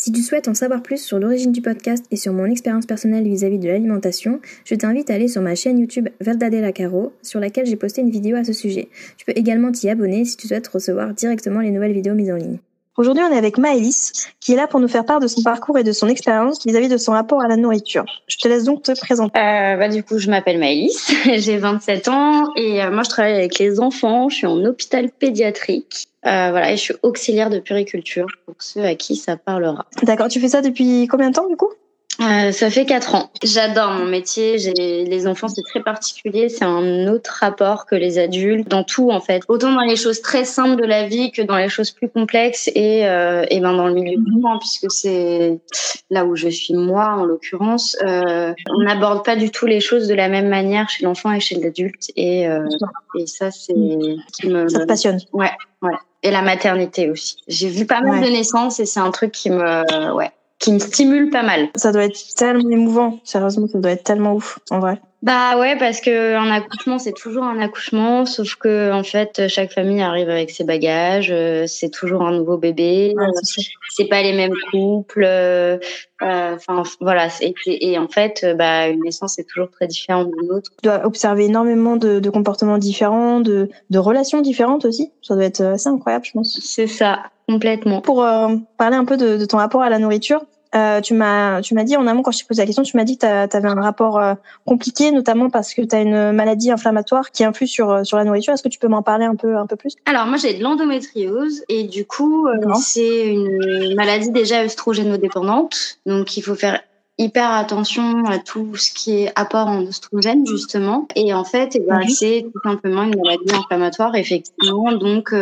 Si tu souhaites en savoir plus sur l'origine du podcast et sur mon expérience personnelle vis-à-vis de l'alimentation, je t'invite à aller sur ma chaîne YouTube Verdadella Caro, sur laquelle j'ai posté une vidéo à ce sujet. Tu peux également t'y abonner si tu souhaites recevoir directement les nouvelles vidéos mises en ligne. Aujourd'hui, on est avec Maëlys, qui est là pour nous faire part de son parcours et de son expérience vis-à-vis de son rapport à la nourriture. Je te laisse donc te présenter. Euh, bah, du coup, je m'appelle Maëlys, j'ai 27 ans et euh, moi, je travaille avec les enfants. Je suis en hôpital pédiatrique. Euh, voilà, et je suis auxiliaire de puriculture pour ceux à qui ça parlera. D'accord, tu fais ça depuis combien de temps du coup? Euh, ça fait quatre ans. J'adore mon métier. J'ai les enfants, c'est très particulier. C'est un autre rapport que les adultes dans tout en fait. Autant dans les choses très simples de la vie que dans les choses plus complexes et euh, et ben dans le milieu du monde puisque c'est là où je suis moi en l'occurrence. Euh, on n'aborde pas du tout les choses de la même manière chez l'enfant et chez l'adulte et euh, et ça c'est qui me ça te passionne. Ouais ouais. Et la maternité aussi. J'ai vu pas mal de naissances et c'est un truc qui me ouais qui me stimule pas mal. Ça doit être tellement émouvant, sérieusement, ça doit être tellement ouf, en vrai. Bah ouais, parce que un accouchement c'est toujours un accouchement, sauf que en fait chaque famille arrive avec ses bagages, euh, c'est toujours un nouveau bébé, euh, c'est pas les mêmes couples, euh, enfin voilà, et, et, en fait bah une naissance est toujours très différente d'une autre. Tu dois observer énormément de, de comportements différents, de, de relations différentes aussi, ça doit être assez incroyable je pense. C'est ça, complètement. Pour parler un peu de, de ton rapport à la nourriture, euh, tu m'as tu m'as dit en amont quand je t'ai posé la question, tu m'as dit que tu avais un rapport euh, compliqué, notamment parce que tu as une maladie inflammatoire qui influe sur euh, sur la nourriture. Est-ce que tu peux m'en parler un peu un peu plus? Alors moi j'ai de l'endométriose et du coup c'est une maladie déjà œstrogénodépendante, donc il faut faire hyper attention à tout ce qui est apport en oestrogène justement. Et en fait eh ben, mhm. c'est tout simplement une maladie inflammatoire effectivement. Donc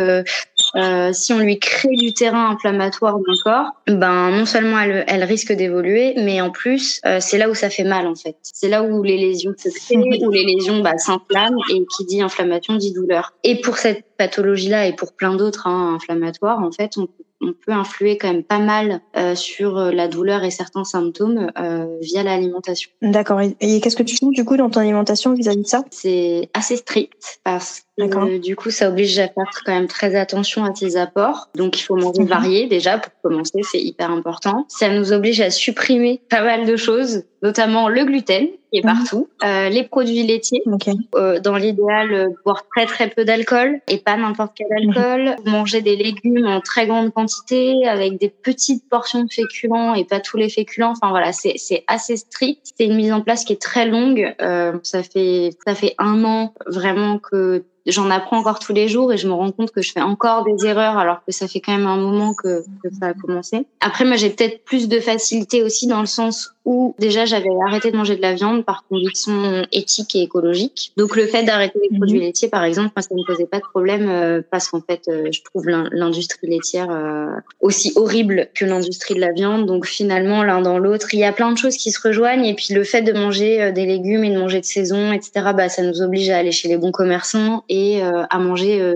euh, si on lui crée du terrain inflammatoire dans le corps, ben non seulement elle, elle risque d'évoluer, mais en plus euh, c'est là où ça fait mal en fait. C'est là où les lésions se créent, où les lésions bah, s'inflamment et qui dit inflammation dit douleur. Et pour cette pathologie-là et pour plein d'autres hein, inflammatoires, en fait, on peut on peut influer quand même pas mal euh, sur euh, la douleur et certains symptômes euh, via l'alimentation. D'accord. Et, qu'est-ce que tu fais du coup dans ton alimentation vis-à-vis de ça? C'est assez strict parce que du coup ça oblige à faire quand même très attention à tes apports. Donc il faut manger mhm. varié déjà pour commencer, c'est hyper important. Ça nous oblige à supprimer pas mal de choses, notamment le gluten qui est mhm. partout, euh, les produits laitiers. Euh, dans l'idéal, euh, boire très très peu d'alcool et pas n'importe quel mhm. alcool. Manger des légumes en très grande quantité avec des petites portions de féculents et pas tous les féculents. Enfin voilà, c'est c'est assez strict. C'est une mise en place qui est très longue. Euh, ça fait ça fait un an vraiment que j'en apprends encore tous les jours et je me rends compte que je fais encore des erreurs alors que ça fait quand même un moment que, ça a commencé. Après, moi, j'ai peut-être plus de facilité aussi dans le sens où déjà j'avais arrêté de manger de la viande par conviction éthique et écologique. Donc le fait d'arrêter les produits mhm. laitiers, par exemple, moi, ça ne me posait pas de problème euh, parce qu'en fait, euh, je trouve l'industrie laitière euh, aussi horrible que l'industrie de la viande. Donc finalement, l'un dans l'autre, il y a plein de choses qui se rejoignent. Et puis le fait de manger des légumes et de manger de saison, etc., bah, ça nous oblige à aller chez les bons commerçants et à manger,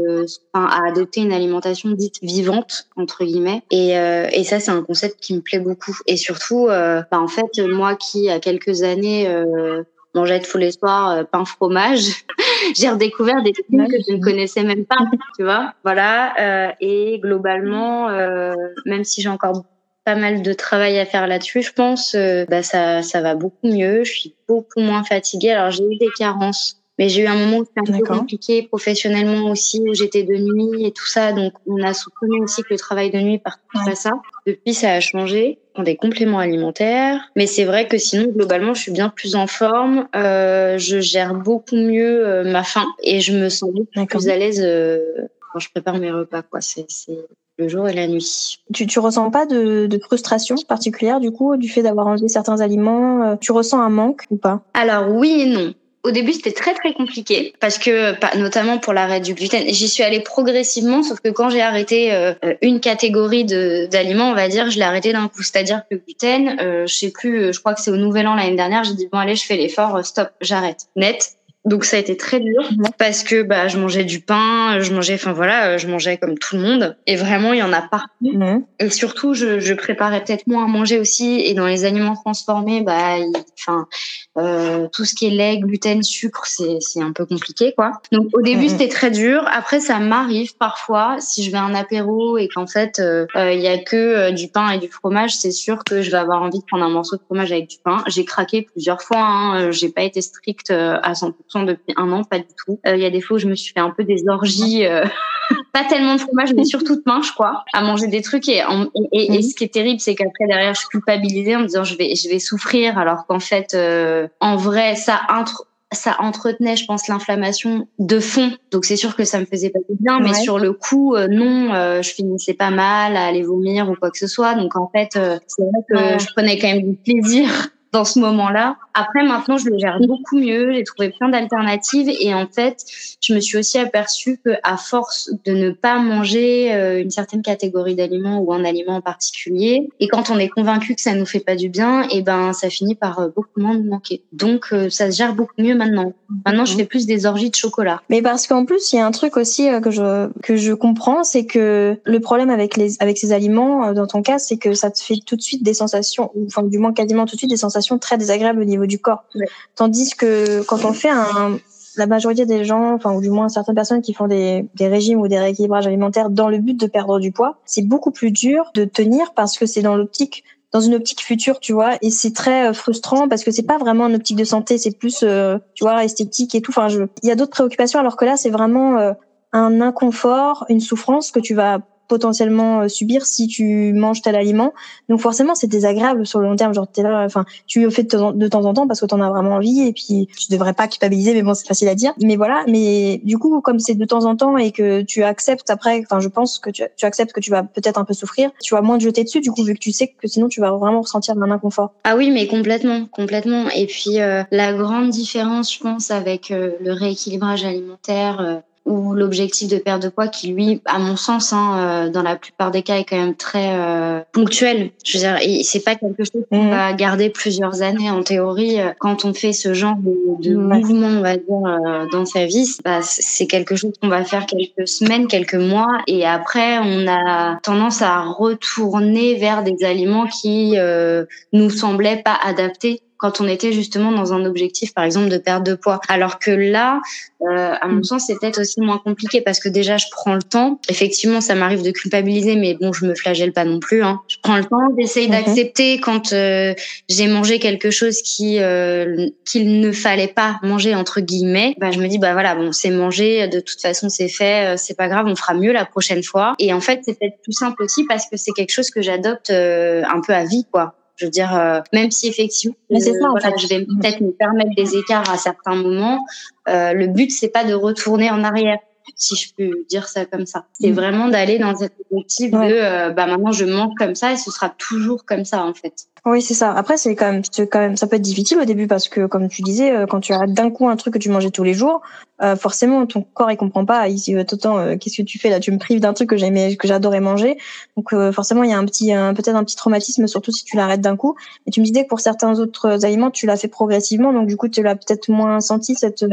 enfin, à adopter une alimentation dite vivante entre guillemets. Et, et ça, c'est un concept qui me plaît beaucoup. Et surtout, bah, en fait moi qui, à quelques années, euh, mangeais tous les soirs euh, pain fromage, j'ai redécouvert des trucs que je ne connaissais même pas, tu vois. Voilà. Euh, et globalement, euh, même si j'ai encore pas mal de travail à faire là-dessus, je pense, bah ça, ça va beaucoup mieux. Je suis beaucoup moins fatiguée. Alors j'ai eu des carences mais j'ai eu un moment où c'était un peu compliqué professionnellement aussi, où j'étais de nuit et tout ça. Donc, on a soutenu aussi que le travail de nuit participait à ça. Depuis, ça a changé. On des compléments alimentaires. Mais c'est vrai que sinon, globalement, je suis bien plus en forme. Euh, je gère beaucoup mieux euh, ma faim et je me sens beaucoup plus à l'aise euh, quand je prépare mes repas. Quoi. C'est, c'est le jour et la nuit. Tu, tu ressens pas de, de frustration particulière du coup du fait d'avoir enlevé certains aliments euh, Tu ressens un manque ou pas? Alors oui et non au début, c'était très très compliqué parce que, notamment pour l'arrêt du gluten, j'y suis allée progressivement. Sauf que quand j'ai arrêté euh, une catégorie d'aliments, on va dire, je l'ai arrêté d'un coup. C'est-à-dire que le gluten, euh, je sais plus, je crois que c'est au Nouvel An l'année dernière, j'ai dit bon allez, je fais l'effort, euh, stop, j'arrête, net. Donc ça a été très dur parce que bah je mangeais du pain, je mangeais, enfin voilà, je mangeais comme tout le monde. Et vraiment, il y en a partout. Et surtout, je, je préparais peut-être moins à manger aussi. Et dans les aliments transformés, bah, enfin, euh, tout ce qui est lait, gluten, sucre, c'est c'est un peu compliqué quoi. Donc au début, c'était très dur. Après, ça m'arrive parfois si je vais à un apéro et qu'en fait euh, euh, il y a que euh, du pain et du fromage, c'est sûr que je vais avoir envie de prendre un morceau de fromage avec du pain. J'ai craqué plusieurs fois. Hein. J'ai pas été stricte à 100% depuis un an, pas du tout. Il y a des fois où je me suis fait un peu des orgies, pas tellement de fromage, mais surtout de pain, je crois, à manger des trucs. Et, et, et, ce qui est terrible, c'est qu'après derrière, je suis culpabilisée en me disant je vais, je vais souffrir, alors qu'en fait, en vrai, ça entre ça entretenait, je pense, l'inflammation de fond. Donc c'est sûr que ça me faisait pas bien, mais sur le coup, euh, non, euh, je finissais pas mal à aller vomir ou quoi que ce soit. Donc en fait, euh, c'est vrai que je prenais quand même du plaisir dans ce moment-là. Après, maintenant, je le gère beaucoup mieux. J'ai trouvé plein d'alternatives et en fait, je me suis aussi aperçue que à force de ne pas manger euh, une certaine catégorie d'aliments ou un aliment en particulier, et quand on est convaincu que ça nous fait pas du bien, et eh ben ça finit par euh, beaucoup moins nous manquer. Donc, euh, ça se gère beaucoup mieux maintenant. Maintenant, je fais plus des orgies de chocolat. Mais parce qu'en plus, il y a un truc aussi que je que je comprends, c'est que le problème avec les avec ces aliments, dans ton cas, c'est que ça te fait tout de suite des sensations, ou enfin du moins quasiment tout de suite des sensations très désagréable au niveau du corps. Tandis que quand on fait un, la majorité des gens, enfin ou du moins certaines personnes qui font des, des régimes ou des rééquilibrages alimentaires dans le but de perdre du poids, c'est beaucoup plus dur de tenir parce que c'est dans l'optique dans une optique future, tu vois, et c'est très euh, frustrant parce que c'est pas vraiment une optique de santé, c'est plus, euh, tu vois, esthétique et tout. Enfin, je... il y a d'autres préoccupations, alors que là, c'est vraiment euh, un inconfort, une souffrance que tu vas potentiellement euh, subir si tu manges tel aliment. Donc forcément, c'est désagréable sur le long terme. Genre, t'es là, enfin, tu le fais de temps, en temps parce que t'en as vraiment envie et puis tu devrais pas culpabiliser, mais bon, c'est facile à dire. Mais voilà, mais du coup, comme c'est de temps en temps et que tu acceptes après, enfin, je pense que tu, tu acceptes que tu vas peut-être un peu souffrir, tu vas moins te jeter dessus, du coup, vu que tu sais que sinon tu vas vraiment ressentir un inconfort. Ah oui, mais complètement, complètement. Et puis, euh, la grande différence, je pense, avec euh, le rééquilibrage alimentaire, ou l'objectif de perte de poids qui lui, à mon sens, hein, euh, dans la plupart des cas, est quand même très euh, ponctuel. Je veux dire, c'est pas quelque chose qu'on mhm. va garder plusieurs années en théorie. Euh, quand on fait ce genre de, de mouvement, on va dire, dans sa vie, bah, c'est quelque chose qu'on va faire quelques semaines, quelques mois, et après, on a tendance à retourner vers des aliments qui nous semblaient pas adaptés quand on était justement dans un objectif, par exemple, de perte de poids. Alors que là, euh, à mon mm. sens, c'est peut-être aussi moins compliqué parce que déjà, je prends le temps. Effectivement, ça m'arrive de culpabiliser, mais bon, je me flagelle pas non plus. Hein. Je prends le temps d'essayer mm-hmm. d'accepter quand euh, j'ai mangé quelque chose qui euh, qu'il ne fallait pas manger entre guillemets. Bah, je me dis bah voilà, bon, c'est mangé. De toute façon, c'est fait. C'est pas grave, on fera mieux la prochaine fois. Et en fait, c'est peut-être plus simple aussi parce que c'est quelque chose que j'adopte un peu à vie, quoi. Je veux dire, euh, même si effectivement, ça, je vais peut-être me permettre des écarts à certains moments, euh, le but c'est pas de retourner en arrière si je peux dire ça comme ça. C'est mm. vraiment d'aller dans cet objectif de euh, bah maintenant je mange comme ça et ce sera toujours comme ça en fait. Oui, c'est ça. Après c'est quand même quand même ça peut être difficile au début parce que comme tu disais euh, quand tu arrêtes d'un coup un truc que tu mangeais tous les jours, euh, forcément ton corps il comprend pas, il dit autant qu'est-ce que tu fais là, tu me prives d'un truc que j'aimais que j'adorais manger. Donc forcément il y a un petit peut-être un petit traumatisme surtout si tu l'arrêtes d'un coup. Et tu me disais que pour certains autres aliments, tu l'as fait progressivement donc du coup tu l'as peut-être moins senti cette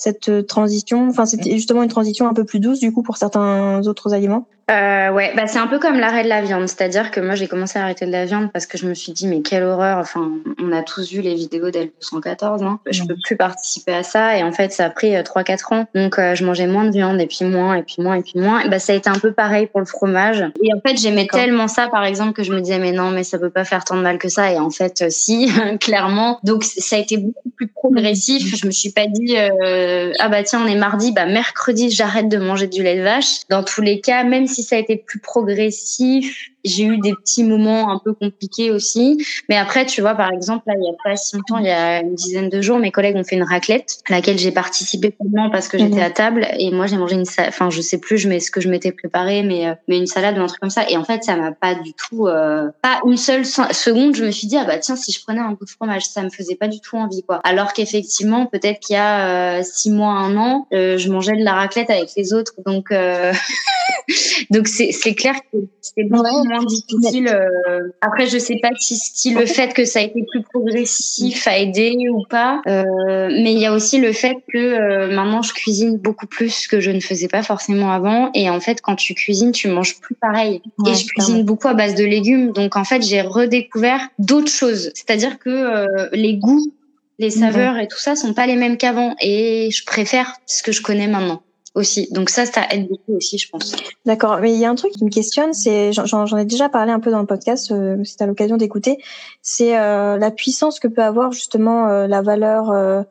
cette euh, transition Enfin, c'était justement une transition un peu plus douce du coup pour certains autres aliments euh, ouais, bah c'est un peu comme l'arrêt de la viande, c'est-à-dire que moi j'ai commencé à arrêter de la viande parce que je me suis dit mais quelle horreur. Enfin, on a tous vu les vidéos d'L214, hein. Je peux plus participer à ça et en fait ça a pris 3-4 euh, ans, donc euh, je mangeais moins de viande et puis moins et puis moins et puis moins. Et bah ça a été un peu pareil pour le fromage. Et en fait j'aimais tellement ça par exemple que je me disais mais non mais ça peut pas faire tant de mal que ça et en fait euh, si clairement. Donc ça a été beaucoup plus progressif. Je me suis pas dit ah bah tiens on est mardi, bah mercredi j'arrête de manger du lait de vache. Dans tous les cas même si ça a été plus progressif, j'ai eu des petits moments un peu compliqués aussi. Mais après, tu vois, par exemple, là, il y a pas si longtemps, il y a une dizaine de jours, mes collègues ont fait une raclette à laquelle j'ai participé pleinement parce que j'étais mhm. à table et moi, j'ai mangé une salade. Enfin, je sais plus, je mets ce que je m'étais préparé, mais euh, mais une salade ou un truc comme ça. Et en fait, ça m'a pas du tout, euh, pas une seule seconde, je me suis dit ah bah tiens, si je prenais un peu de fromage, ça me faisait pas du tout envie quoi. Alors qu'effectivement, peut-être qu'il y a euh, six mois, un an, je mangeais de la raclette avec les autres, donc donc c'est c'est clair que c'est bon moins difficile. Euh, après, je sais pas si, si, le fait que ça a été plus progressif a aidé ou pas. Euh, mais il y a aussi le fait que euh, maintenant je cuisine beaucoup plus que je ne faisais pas forcément avant. Et en fait, quand tu cuisines, tu manges plus pareil. et je cuisine beaucoup à base de légumes. Donc en fait, j'ai redécouvert d'autres choses. C'est-à-dire que euh, les goûts, les saveurs et tout ça sont pas les mêmes qu'avant. Et je préfère ce que je connais maintenant aussi. Donc ça, ça aide beaucoup aussi, je pense. D'accord. Mais il y a un truc qui me questionne, c'est j'en ai déjà parlé un peu dans le podcast, euh, si tu as l'occasion d'écouter, c'est euh, la puissance que peut avoir justement euh, la valeur euh,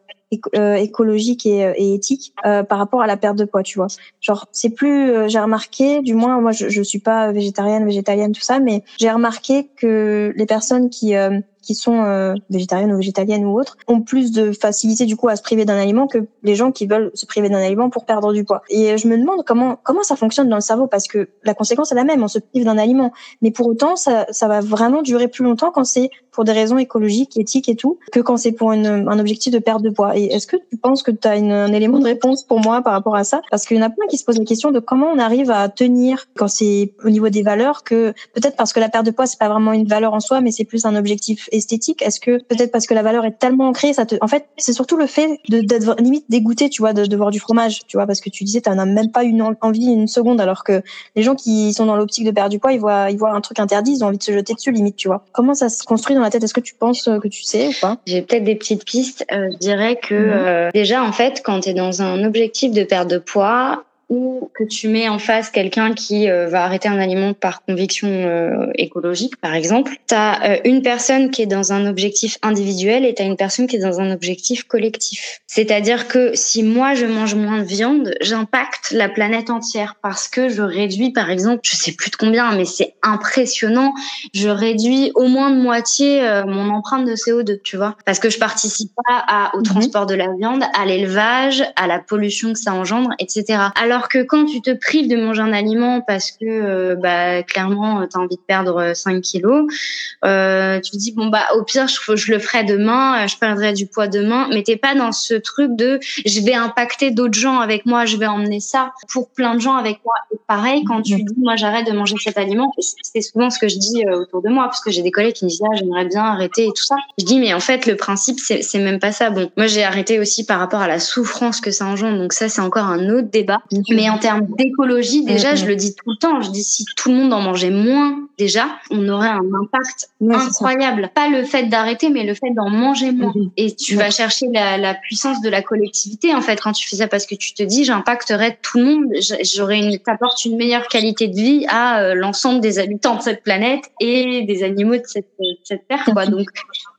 écologique et, et éthique par rapport à la perte de poids, tu vois. Genre, c'est plus, j'ai remarqué, du moins, moi, je, je suis pas végétarienne, végétalienne, tout ça, mais j'ai remarqué que les personnes qui qui sont euh, végétariennes ou végétaliennes ou autres ont plus de facilité du coup à se priver d'un aliment que les gens qui veulent se priver d'un aliment pour perdre du poids. Et je me demande comment comment ça fonctionne dans le cerveau parce que la conséquence est la même, on se prive d'un aliment, mais pour autant ça ça va vraiment durer plus longtemps quand c'est pour des raisons écologiques, éthiques et tout, que quand c'est pour une, un objectif de perte de poids. Et est-ce que tu penses que tu as une, un élément de réponse pour moi par rapport à ça? Parce qu'il y en a plein qui se posent la question de comment on arrive à tenir quand c'est au niveau des valeurs que peut-être parce que la perte de poids c'est pas vraiment une valeur en soi, mais c'est plus un objectif esthétique Est-ce que peut-être parce que la valeur est tellement ancrée, ça te, en fait, c'est surtout le fait d'être limite dégoûté, tu vois, de, de, voir du fromage, tu vois, parce que tu disais, t'en as même pas une envie une seconde, alors que les gens qui sont dans l'optique de perdre du poids, ils voient, ils voient un truc interdit, ils ont envie de se jeter dessus, limite, tu vois. Comment ça se construit dans la tête? Est-ce que tu penses euh, que tu sais ou pas? J'ai peut-être des petites pistes. Euh, je dirais que mhm. euh, déjà, en fait, quand tu es dans un objectif de perte de poids, ou que tu mets en face quelqu'un qui euh, va arrêter un aliment par conviction euh, écologique, par exemple, tu as euh, une personne qui est dans un objectif individuel et tu as une personne qui est dans un objectif collectif. C'est-à-dire que si moi je mange moins de viande, j'impacte la planète entière parce que je réduis, par exemple, je sais plus de combien, mais c'est impressionnant, je réduis au moins de moitié mon empreinte de CO2, tu vois, parce que je participe pas à, au mhm. transport de la viande, à l'élevage, à la pollution que ça engendre, etc. Alors alors que quand tu te prives de manger un aliment parce que euh, bah, clairement tu as envie de perdre 5 euh, kilos, euh, tu te dis bon bah au pire je, je, le ferai demain, je perdrai du poids demain, mais t'es pas dans ce truc de je vais impacter d'autres gens avec moi, je vais emmener ça pour plein de gens avec moi. Et pareil quand tu dis moi j'arrête de manger cet aliment, c'est souvent ce que je dis autour de moi parce que j'ai des collègues qui me disent ah j'aimerais bien arrêter et tout ça. Je dis mais en fait le principe c'est même pas ça. Bon moi j'ai arrêté aussi par rapport à la souffrance que ça engendre donc ça c'est encore un autre débat. Mais en termes d'écologie, déjà, je le dis tout le temps, je dis si tout le monde en mangeait moins, déjà, on aurait un impact incroyable. Pas le fait d'arrêter, mais le fait d'en manger moins. Et tu vas chercher la, la, puissance de la collectivité, en fait, quand tu fais ça, parce que tu te dis, j'impacterai tout le monde, j'aurais une, t'apporte une meilleure qualité de vie à euh, l'ensemble des habitants de cette planète et des animaux de cette, cette terre, quoi. Donc,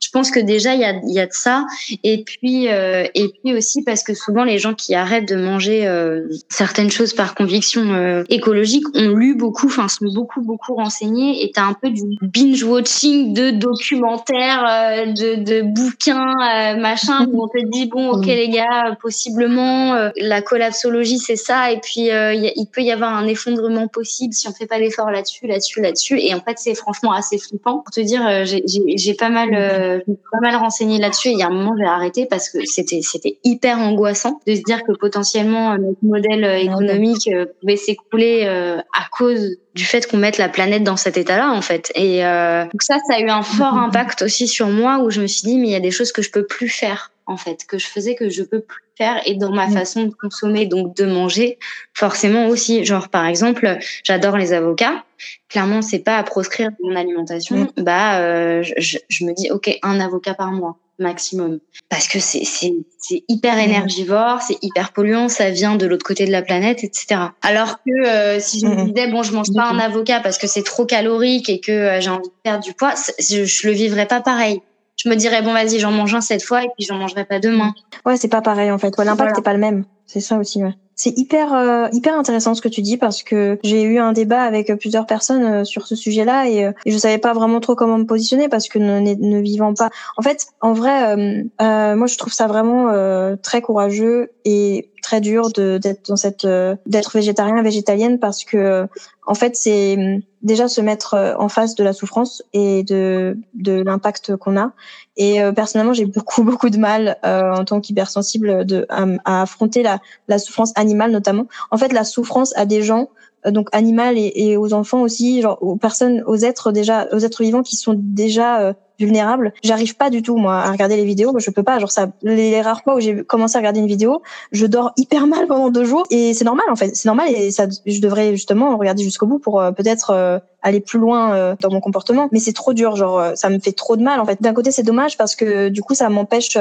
je pense que déjà, il y a, y a de ça. Et puis, euh, et puis aussi parce que souvent, les gens qui arrêtent de manger euh, certaines choses par conviction euh, écologique ont lu beaucoup, enfin sont beaucoup beaucoup renseignés. Et t'as un peu du binge watching de documentaires, euh, de, de, bouquins, euh, machin où on te dit bon ok les gars possiblement la collapsologie c'est ça. Et puis il peut y avoir un effondrement possible si on fait pas d'efforts là-dessus, là-dessus, là-dessus. Et en fait c'est franchement assez flippant. Pour te dire j'ai pas mal pas mal renseigné là-dessus et il y a un moment j'ai arrêté parce que c'était c'était hyper angoissant de se dire que potentiellement notre modèle économique économique euh, pouvait s'écouler euh, à cause du fait qu'on mette la planète dans cet état-là en fait. Et euh, donc ça, ça a eu un fort impact aussi sur moi où je me suis dit mais il y a des choses que je peux plus faire en fait, que je faisais que je peux plus faire et dans ma façon de consommer donc de manger forcément aussi. Genre par exemple, j'adore les avocats. Clairement, c'est pas à proscrire mon alimentation. Bah, je, je me dis ok, un avocat par mois maximum. Parce que c'est, c'est, c'est hyper énergivore, c'est hyper polluant, ça vient de l'autre côté de la planète, etc. Alors que euh, si je me disais, bon, je mange pas un avocat parce que c'est trop calorique et que euh, j'ai envie de perdre du poids, je, je le vivrais pas pareil. Je me dirais, bon, vas-y, j'en mange un cette fois et puis j'en mangerai pas demain. Ouais, c'est pas pareil en fait. Ouais, l'impact n'est pas le même. C'est ça aussi, ouais. C'est hyper euh, hyper intéressant ce que tu dis parce que j'ai eu un débat avec plusieurs personnes euh, sur ce sujet-là et, euh, et, je savais pas vraiment trop comment me positionner parce que ne, ne vivant pas. En fait, en vrai, euh, moi je trouve ça vraiment très courageux et très dur de d'être dans cette d'être végétarien végétalienne parce que en fait, c'est hum, déjà se mettre euh, en face de la souffrance et de, de l'impact qu'on a. Et euh, personnellement, j'ai beaucoup beaucoup de mal euh, en tant qu'hypersensible de à, affronter la, la souffrance animale notamment. En fait, la souffrance à des gens donc animales et, et, aux enfants aussi, genre aux personnes, aux êtres déjà, aux êtres vivants qui sont déjà vulnérable. J'arrive pas du tout moi à regarder les vidéos, je peux pas. Genre ça, les rares fois où j'ai commencé à regarder une vidéo, je dors hyper mal pendant deux jours et c'est normal en fait. C'est normal et ça, je devrais justement regarder jusqu'au bout pour euh, peut-être euh, aller plus loin euh, dans mon comportement. Mais c'est trop dur, genre ça me fait trop de mal en fait. D'un côté c'est dommage parce que du coup ça m'empêche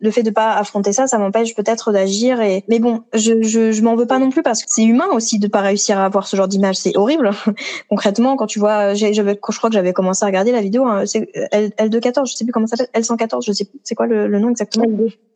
le fait de pas affronter ça, ça m'empêche peut-être d'agir. Et mais bon, je je, je m'en veux pas non plus parce que c'est humain aussi de pas réussir à avoir ce genre d'image. C'est horrible. Concrètement, quand tu vois, j'avais, je crois que j'avais commencé à regarder la vidéo. Hein, c'est L214, je sais plus comment ça s'appelle, L114, je sais plus, c'est quoi le, le, nom exactement?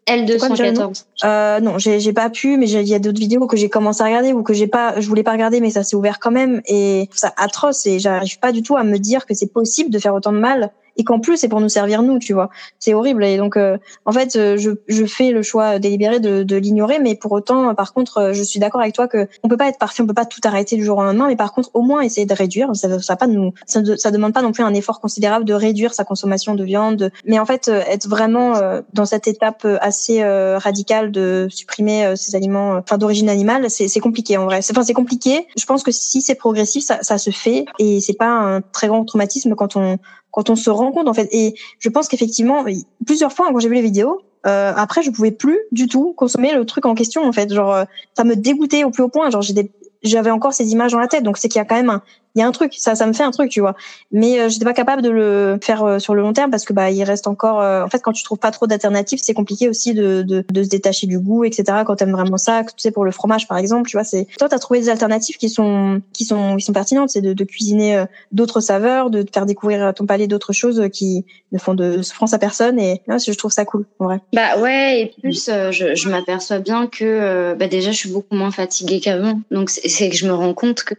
L214. Euh, non, j'ai, j'ai pas pu, mais il y a d'autres vidéos que j'ai commencé à regarder ou que j'ai pas, je voulais pas regarder, mais ça s'est ouvert quand même et ça atroce et j'arrive pas du tout à me dire que c'est possible de faire autant de mal et qu'en plus c'est pour nous servir nous, tu vois. C'est horrible et donc euh, en fait euh, je, je fais le choix délibéré de, de l'ignorer, mais pour autant par contre euh, je suis d'accord avec toi que on peut pas être parfait, on peut pas tout arrêter du jour au lendemain, mais par contre au moins essayer de réduire. Ça, ça pas nous, ça, ça demande pas non plus un effort considérable de réduire sa consommation de viande, mais en fait être vraiment dans cette étape assez radicale de supprimer ces aliments, enfin d'origine animale, c'est compliqué en vrai. Enfin c'est compliqué. Je pense que si c'est progressif, ça, ça se fait et c'est pas un très grand traumatisme quand on quand on se rend compte en fait. Et je pense qu'effectivement, plusieurs fois quand j'ai vu les vidéos, euh, après je pouvais plus du tout consommer le truc en question en fait. Genre euh, ça me dégoûtait au plus haut point. Genre j'avais encore ces images dans la tête. Donc c'est qu'il y a quand même un, il y a un truc, ça, ça me fait un truc, tu vois. Mais euh, j'étais pas capable de le faire euh, sur le long terme parce que bah il reste encore. Euh, en fait, quand tu trouves pas trop d'alternatives, c'est compliqué aussi de, de, de, se détacher du goût, etc. Quand t'aimes vraiment ça, tu sais pour le fromage par exemple, tu vois, c'est toi t'as trouvé des alternatives qui sont qui sont qui sont pertinentes, c'est de, de cuisiner d'autres saveurs, de faire découvrir à ton palais d'autres choses qui ne font de souffrance à personne et je trouve ça cool, en vrai. Bah ouais, et plus je, je m'aperçois bien que bah déjà je suis beaucoup moins fatiguée qu'avant, donc c'est que je me rends compte que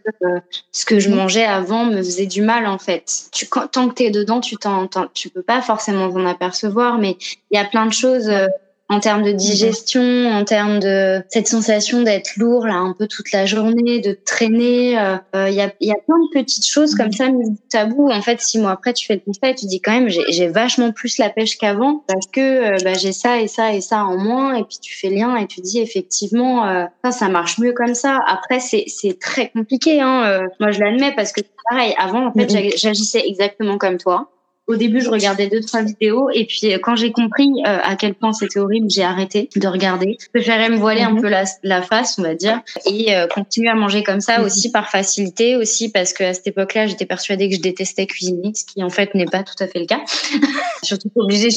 ce que je mange avant me faisait du mal en fait. Tu, tant que tu es dedans, tu t'en, tu peux pas forcément t'en apercevoir, mais il y a plein de choses. Euh, en termes de digestion, en termes de cette sensation d'être lourd là un peu toute la journée, de traîner. Euh, euh, il y, a, y a plein de petites choses comme ça mises tabou. En fait, six mois après, tu fais le constat et tu dis quand même j'ai vachement plus la pêche qu'avant parce que euh, bah, j'ai ça et ça et ça en moins. Et puis tu fais lien et tu dis effectivement ça ça marche mieux comme ça. Après c'est c'est très compliqué. Hein. moi je l'admets parce que pareil avant en fait j'agissais exactement comme toi au début, je regardais deux trois vidéos et puis euh, quand j'ai compris euh, à quel point c'était horrible, j'ai arrêté de regarder. Je préférais me voiler un mhm. peu la, la, face, on va dire, et euh, continuer à manger comme ça mhm. aussi par facilité, aussi parce que à cette époque-là, j'étais persuadée que je détestais cuisiner, ce qui en fait n'est pas tout à fait le cas. Surtout obligée.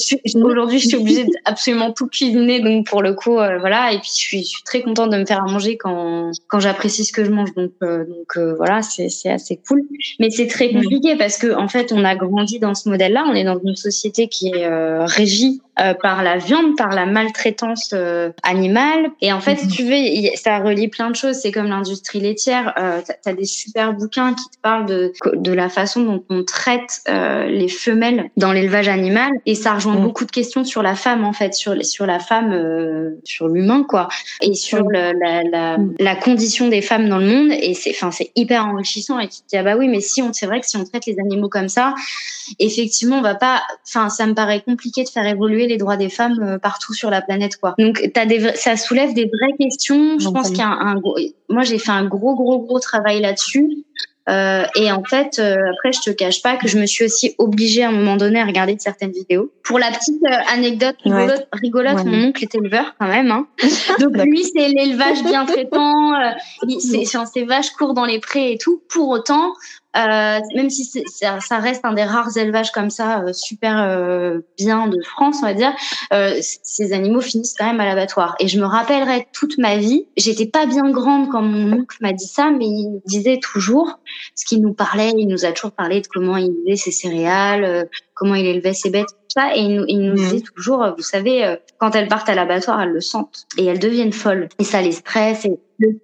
Aujourd'hui, je suis obligée d'absolument tout cuisiner, donc pour le coup, voilà. Et puis je suis, je suis, très contente de me faire à manger quand quand j'apprécie ce que je mange, donc donc voilà, c'est c'est assez cool. Mais c'est très compliqué parce que en fait, on a grandi dans ce modèle là On est dans une société qui est euh, régie euh, par la viande, par la maltraitance euh, animale. Et en fait, si mhm. tu veux, ça relie plein de choses. C'est comme l'industrie laitière. Euh, tu as des super bouquins qui te parlent de, de la façon dont on traite euh, les femelles dans l'élevage animal. Et ça rejoint mhm. beaucoup de questions sur la femme, en fait, sur, sur la femme, sur l'humain, quoi. Et sur la, la, mhm. la, condition des femmes dans le monde. Et c'est enfin c'est hyper enrichissant. Et tu te dis, ah bah oui, mais si on, c'est vrai que si on traite les animaux comme ça, effectivement, on va pas, enfin, ça me paraît compliqué de faire évoluer les droits des femmes euh, partout sur la planète, quoi. Donc, as des, ça soulève des vraies questions. Je pense qu'il y a un, moi, j'ai fait un gros, gros, gros travail là-dessus. Euh, et en fait, euh, après, je te cache pas que je me suis aussi obligée à un moment donné à regarder certaines vidéos. Pour la petite euh, anecdote rigolote, mon oncle est éleveur quand même. Hein. Donc lui, c'est l'élevage bien traitant. c'est, ses vaches courent dans les prés et tout. Pour autant, euh, même si ça, ça, reste un des rares élevages comme ça, euh, super euh, bien de France, on va dire, euh, ces animaux finissent quand même à l'abattoir. Et je me rappellerai toute ma vie, j'étais pas bien grande quand mon oncle m'a dit ça, mais il disait toujours, ce qu'il nous parlait, il nous a toujours parlé de comment il élevait ses céréales, comment il élevait ses bêtes. Ça. Et il nous, il nous mmh. disait toujours, vous savez, quand elles partent à l'abattoir, elles le sentent et elles deviennent folles. Et ça les stresse. Et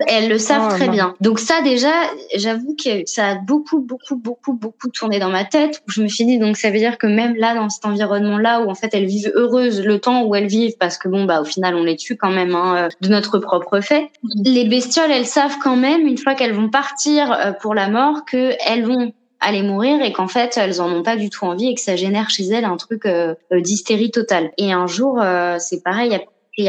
elles le savent oh, très bien. Donc ça déjà, j'avoue que ça a beaucoup, beaucoup, beaucoup, beaucoup tourné dans ma tête. Où je me suis dit donc ça veut dire que même là dans cet environnement-là où en fait elles vivent heureuses le temps où elles vivent parce que bon bah au final on les tue quand même hein, euh, de notre propre fait. Mm-hmm. Les bestioles elles savent quand même une fois qu'elles vont partir euh, pour la mort que elles vont aller mourir et qu'en fait elles en ont pas du tout envie et que ça génère chez elles un truc euh, d'hystérie totale. Et un jour c'est pareil,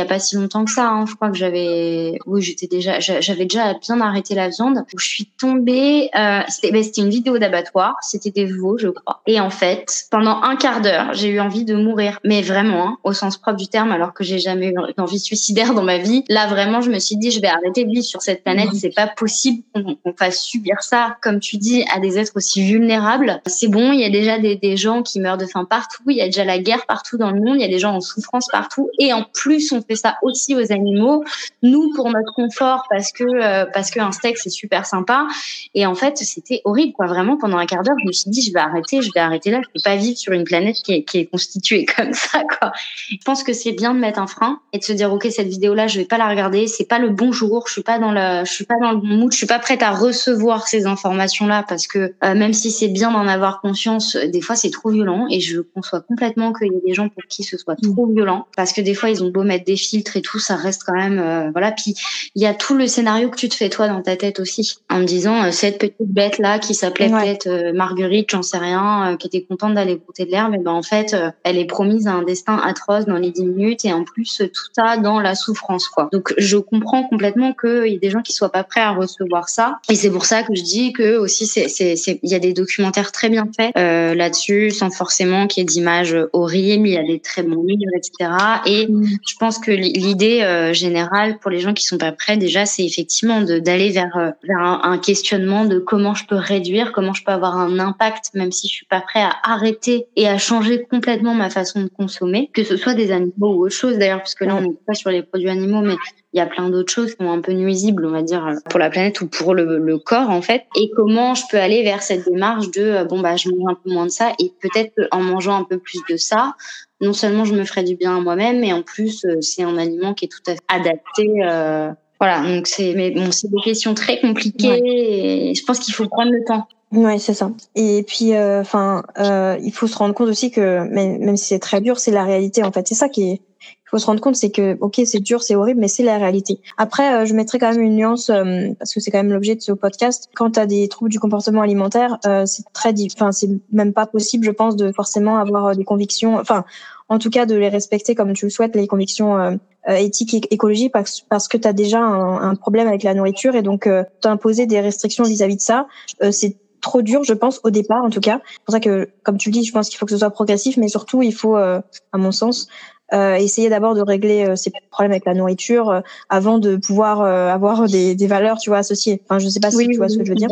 pas si longtemps que ça. Hein. Je crois que j'avais, oui, j'étais déjà, j'avais déjà bien arrêté la viande. Je suis tombée. Euh, c'était, c'était une vidéo d'abattoir. C'était des veaux, je crois. Et en fait, pendant un quart d'heure, j'ai eu envie de mourir, mais vraiment, hein, au sens propre du terme, alors que j'ai jamais eu d'envie suicidaire dans ma vie. Là, vraiment, je me suis dit, je vais arrêter de vivre sur cette planète. C'est pas possible qu'on, fasse subir ça, comme tu dis, à des êtres aussi vulnérables. C'est bon, il y a déjà des gens qui meurent de faim partout. Il y a déjà la guerre partout dans le monde. Il y a des gens en souffrance partout. Et en plus, on on fait ça aussi aux animaux. Nous, pour notre confort, parce que euh, parce qu'un steak c'est super sympa. Et en fait, c'était horrible, quoi. Vraiment, pendant un quart d'heure, je me suis dit, je vais arrêter, je vais arrêter là. Je peux pas vivre sur une planète qui est, qui est constituée comme ça, quoi. Je pense que c'est bien de mettre un frein et de se dire, ok, cette vidéo-là, je vais pas la regarder. C'est pas le bon jour. Je suis pas dans le, je suis pas dans le bon mood. Je suis pas prête à recevoir ces informations-là parce que euh, même si c'est bien d'en avoir conscience, des fois c'est trop violent et je conçois complètement qu'il y a des gens pour qui ce soit trop violent parce que des fois ils ont beau mettre des filtres et tout, ça reste quand même euh, voilà. Puis il y a tout le scénario que tu te fais toi dans ta tête aussi, en me disant euh, cette petite bête là qui s'appelait peut-être euh, Marguerite, j'en sais rien, qui était contente d'aller goûter de l'herbe, et ben en fait elle est promise à un destin atroce dans les 10 minutes et en plus tout ça dans la souffrance quoi. Donc je comprends complètement qu'il y a des gens qui soient pas prêts à recevoir ça et c'est pour ça que je dis que aussi c'est c'est il y a des documentaires très bien faits là-dessus sans forcément qu'il y ait d'images horribles, il y a des très bons livres etc. Et mm. je pense que l'idée euh, générale pour les gens qui sont pas prêts, déjà, c'est effectivement d'aller vers, euh, un, questionnement de comment je peux réduire, comment je peux avoir un impact, même si je suis pas prêt à arrêter et à changer complètement ma façon de consommer, que ce soit des animaux ou autre chose d'ailleurs, parce que là, on n'est pas sur les produits animaux, mais il y a plein d'autres choses qui sont un peu nuisibles, on va dire, pour la planète ou pour le, le, corps en fait. Et comment je peux aller vers cette démarche de euh, bon bah je mange un peu moins de ça et peut-être en mangeant un peu plus de ça, non seulement je me ferai du bien à moi-même, mais en plus euh, c'est un aliment qui est tout à fait adapté. Euh, voilà, donc c'est mais bon, c'est des questions très compliquées et je pense qu'il faut prendre le temps. Ouais, c'est ça. Et puis, euh, enfin, euh, il faut se rendre compte aussi que même, même si c'est très dur, c'est la réalité en fait. C'est ça qui est. Faut se rendre compte, c'est que ok, c'est dur, c'est horrible, mais c'est la réalité. Après, je mettrai quand même une nuance parce que c'est quand même l'objet de ce podcast. Quand tu as des troubles du comportement alimentaire, c'est très, enfin, c'est même pas possible, je pense, de forcément avoir des convictions. Enfin, en tout cas de les respecter comme tu le souhaites, les convictions euh, euh, éthiques et écologiques, parce, parce que tu as déjà un, problème avec la nourriture et donc euh, t'imposer des restrictions vis-à-vis de ça, euh, c'est trop dur, je pense, au départ en tout cas. C'est pour ça que, comme tu le dis, je pense qu'il faut que ce soit progressif, mais surtout, il faut, à mon sens, euh, essayer d'abord de régler ces problèmes avec la nourriture avant de pouvoir avoir des, des, valeurs, tu vois, associées. Enfin, je sais pas si tu vois ce que je veux dire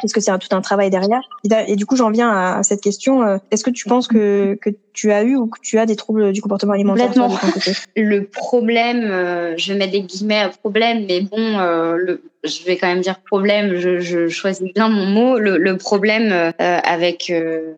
parce que c'est tout un travail derrière. Et, du coup, j'en viens à, cette question. Euh, est-ce que tu penses que, que tu as eu ou que tu as des troubles du comportement alimentaire côté? Le problème, euh, je vais mettre des guillemets à problème, mais bon, euh, le, je vais quand même dire problème, je, je choisis bien mon mot. Le, le problème euh, avec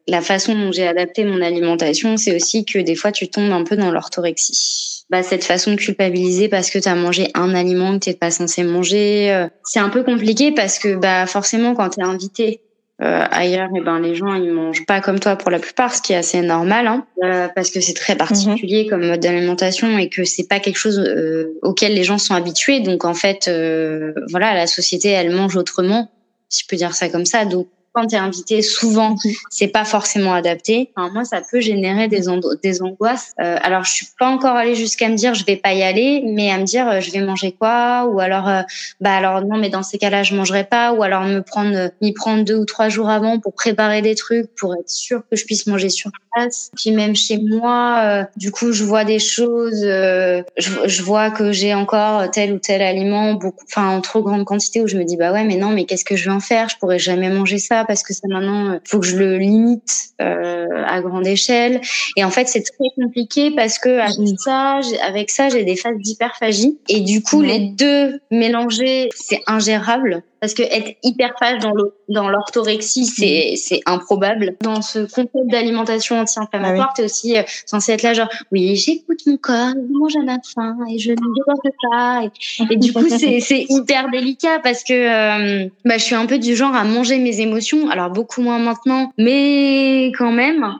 la façon dont j'ai adapté mon alimentation, c'est aussi que des fois, tu tombes un peu dans l'orthorexie bah, cette façon de culpabiliser parce que tu as mangé un aliment que tu pas censé manger. Euh, c'est un peu compliqué parce que bah, forcément, quand tu es invité euh, ailleurs, et eh ben, les gens ils mangent pas comme toi pour la plupart, ce qui est assez normal, hein, euh, parce que c'est très particulier comme mode d'alimentation et que c'est pas quelque chose euh, auquel les gens sont habitués. Donc en fait, euh, voilà, la société elle mange autrement, si je peux dire ça comme ça. Donc quand tu es invité, souvent, c'est pas forcément adapté. Enfin, moi, ça peut générer des, angoisses. Euh, alors, je suis pas encore allée jusqu'à me dire je vais pas y aller, mais à me dire euh, je vais manger quoi? Ou alors euh, bah alors non, mais dans ces cas-là, je mangerai pas ou alors me prendre m'y prendre deux ou trois jours avant pour préparer des trucs pour être sûr que je puisse manger sur place. Puis même chez moi, du coup, je vois des choses, je, je, vois que j'ai encore tel ou tel aliment beaucoup, enfin en trop grande quantité où je me dis bah ouais, mais non, mais qu'est-ce que je vais en faire? Je pourrais jamais manger ça parce que ça maintenant, faut que je le limite euh, à grande échelle. Et en fait, c'est très compliqué parce que avec ça, avec ça, j'ai des phases d'hyperphagie et du coup, les deux mélangés, c'est ingérable. Parce que être hyperphage dans dans l'orthorexie, c'est mm. c'est improbable. Dans ce concept d'alimentation anti-inflammatoire, ah tu es aussi euh, censé être là genre oui, j'écoute mon corps, je mange à ma faim et je ne déborde pas. Et, du coup, c'est c'est hyper délicat parce que euh, bah je suis un peu du genre à manger mes émotions. Alors beaucoup moins maintenant, mais quand même.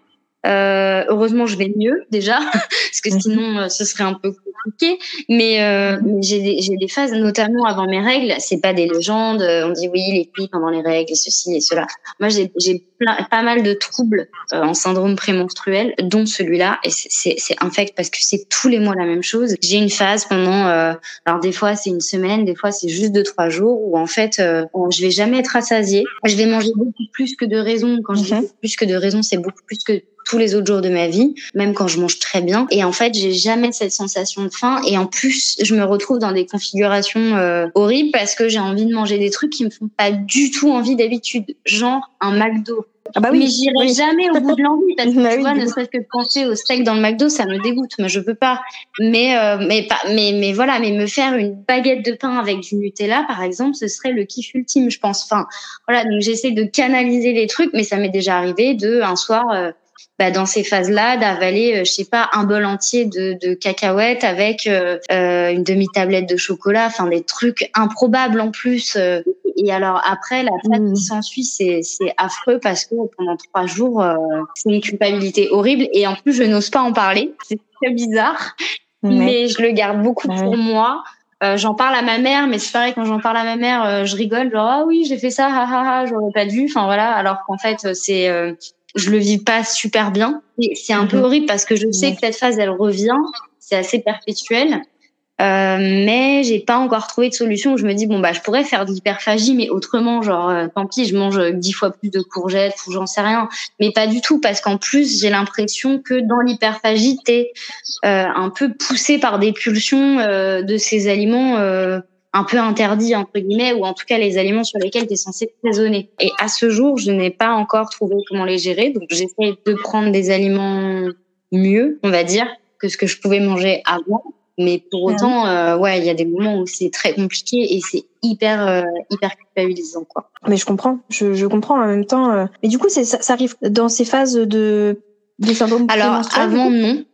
Euh, heureusement, je vais mieux déjà, parce que mhm. sinon, euh, ce serait un peu compliqué. Mais, euh, j'ai des, j'ai des phases, notamment avant mes règles. C'est pas des légendes. On dit oui, les filles pendant les règles, et ceci et cela. Moi, j'ai, j'ai pas mal de troubles euh, en syndrome prémenstruel, dont celui-là. Et c'est, c'est infect parce que c'est tous les mois la même chose. J'ai une phase pendant, euh, alors des fois c'est une semaine, des fois c'est juste deux trois jours où en fait, euh, je vais jamais être rassasiée. Je vais manger beaucoup plus que de raison. Quand je dis mhm. plus que de raison, c'est beaucoup plus que tous les autres jours de ma vie, même quand je mange très bien. Et en fait, j'ai jamais cette sensation de faim. Et en plus, je me retrouve dans des configurations euh, horribles parce que j'ai envie de manger des trucs qui me font pas du tout envie d'habitude, genre un McDo. Ah bah oui, mais j'irai jamais au bout de l'envie parce que bah tu vois, ne serait-ce que penser au steak dans le McDo, ça me dégoûte. Moi, je peux pas. Mais euh, mais pas mais mais voilà, mais me faire une baguette de pain avec du Nutella, par exemple, ce serait le kiff ultime, je pense. Enfin, voilà, donc j'essaie de canaliser les trucs, mais ça m'est déjà arrivé de un soir. Euh, bah, dans ces phases-là, d'avaler, euh, je sais pas, un bol entier de, de cacahuètes avec euh, euh, une demi-tablette de chocolat, enfin des trucs improbables en plus. Et alors après, la phase mmh. qui s'ensuit, c'est, c'est affreux parce que pendant trois jours, c'est une culpabilité horrible et en plus, je n'ose pas en parler. C'est très bizarre, mais je le garde beaucoup pour moi. Euh, j'en parle à ma mère, mais c'est pareil quand j'en parle à ma mère, je rigole genre ah oui j'ai fait ça, ha ha, j'aurais pas dû. Enfin voilà, alors qu'en fait c'est je le vis pas super bien. C'est un peu mhm. horrible parce que je sais que cette phase, elle revient. C'est assez perpétuel. Euh, mais j'ai pas encore trouvé de solution où je me dis bon bah je pourrais faire de l'hyperphagie mais autrement genre euh, tant pis je mange dix fois plus de courgettes ou j'en sais rien mais pas du tout parce qu'en plus j'ai l'impression que dans l'hyperphagie t'es euh, un peu poussé par des pulsions euh, de ces aliments euh, un peu interdit entre guillemets ou en tout cas les aliments sur lesquels tu es censé raisonner. Et à ce jour, je n'ai pas encore trouvé comment les gérer, donc j'essaie de prendre des aliments mieux, on va dire, que ce que je pouvais manger avant. Mais pour ah autant, euh, ouais, il y a des moments où c'est très compliqué et c'est hyper euh, hyper culpabilisant quoi. Mais je comprends, je, je comprends en même temps. Euh... Mais du coup, ça, ça arrive dans ces phases de de syndrome Alors avant non,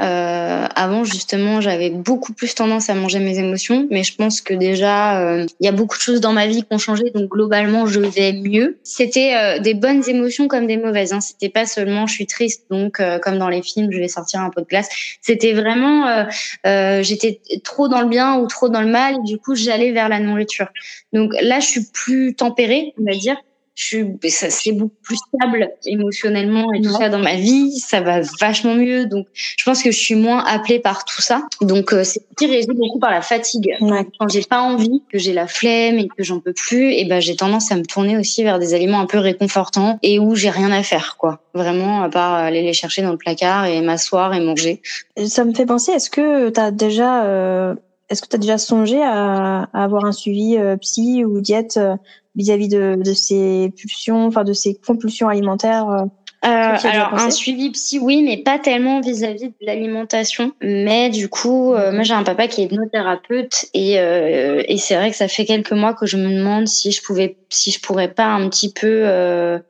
euh, avant, justement, j'avais beaucoup plus tendance à manger mes émotions, mais je pense que déjà, euh, il y a beaucoup de choses dans ma vie qui ont changé, donc globalement, je vais mieux. C'était euh, des bonnes émotions comme des mauvaises. Hein. C'était pas seulement je suis triste, donc euh, comme dans les films, je vais sortir un pot de glace. C'était vraiment, j'étais trop dans le bien ou trop dans le mal, et du coup, j'allais vers la nourriture. Donc là, je suis plus tempérée, on va dire je suis, ça c'est beaucoup plus stable émotionnellement et tout ça dans ma vie, ça va vachement mieux. Donc, je pense que je suis moins appelée par tout ça. Donc, euh, c'est régi beaucoup par la fatigue. Quand j'ai pas envie, que j'ai la flemme et que j'en peux plus, et ben j'ai tendance à me tourner aussi vers des aliments un peu réconfortants et où j'ai rien à faire, quoi. Vraiment, à part aller les chercher dans le placard et m'asseoir et manger. Ça me fait penser, est-ce que tu as déjà euh, est-ce que tu as déjà songé à, avoir un suivi euh, psy ou diète euh, vis-à-vis de, ces pulsions, enfin de ces compulsions alimentaires euh, alors un suivi psy oui mais pas tellement vis-à-vis de l'alimentation. Mais du coup moi j'ai un papa qui est hypnothérapeute et, et c'est vrai que ça fait quelques mois que je me demande si je pouvais si je pourrais pas un petit peu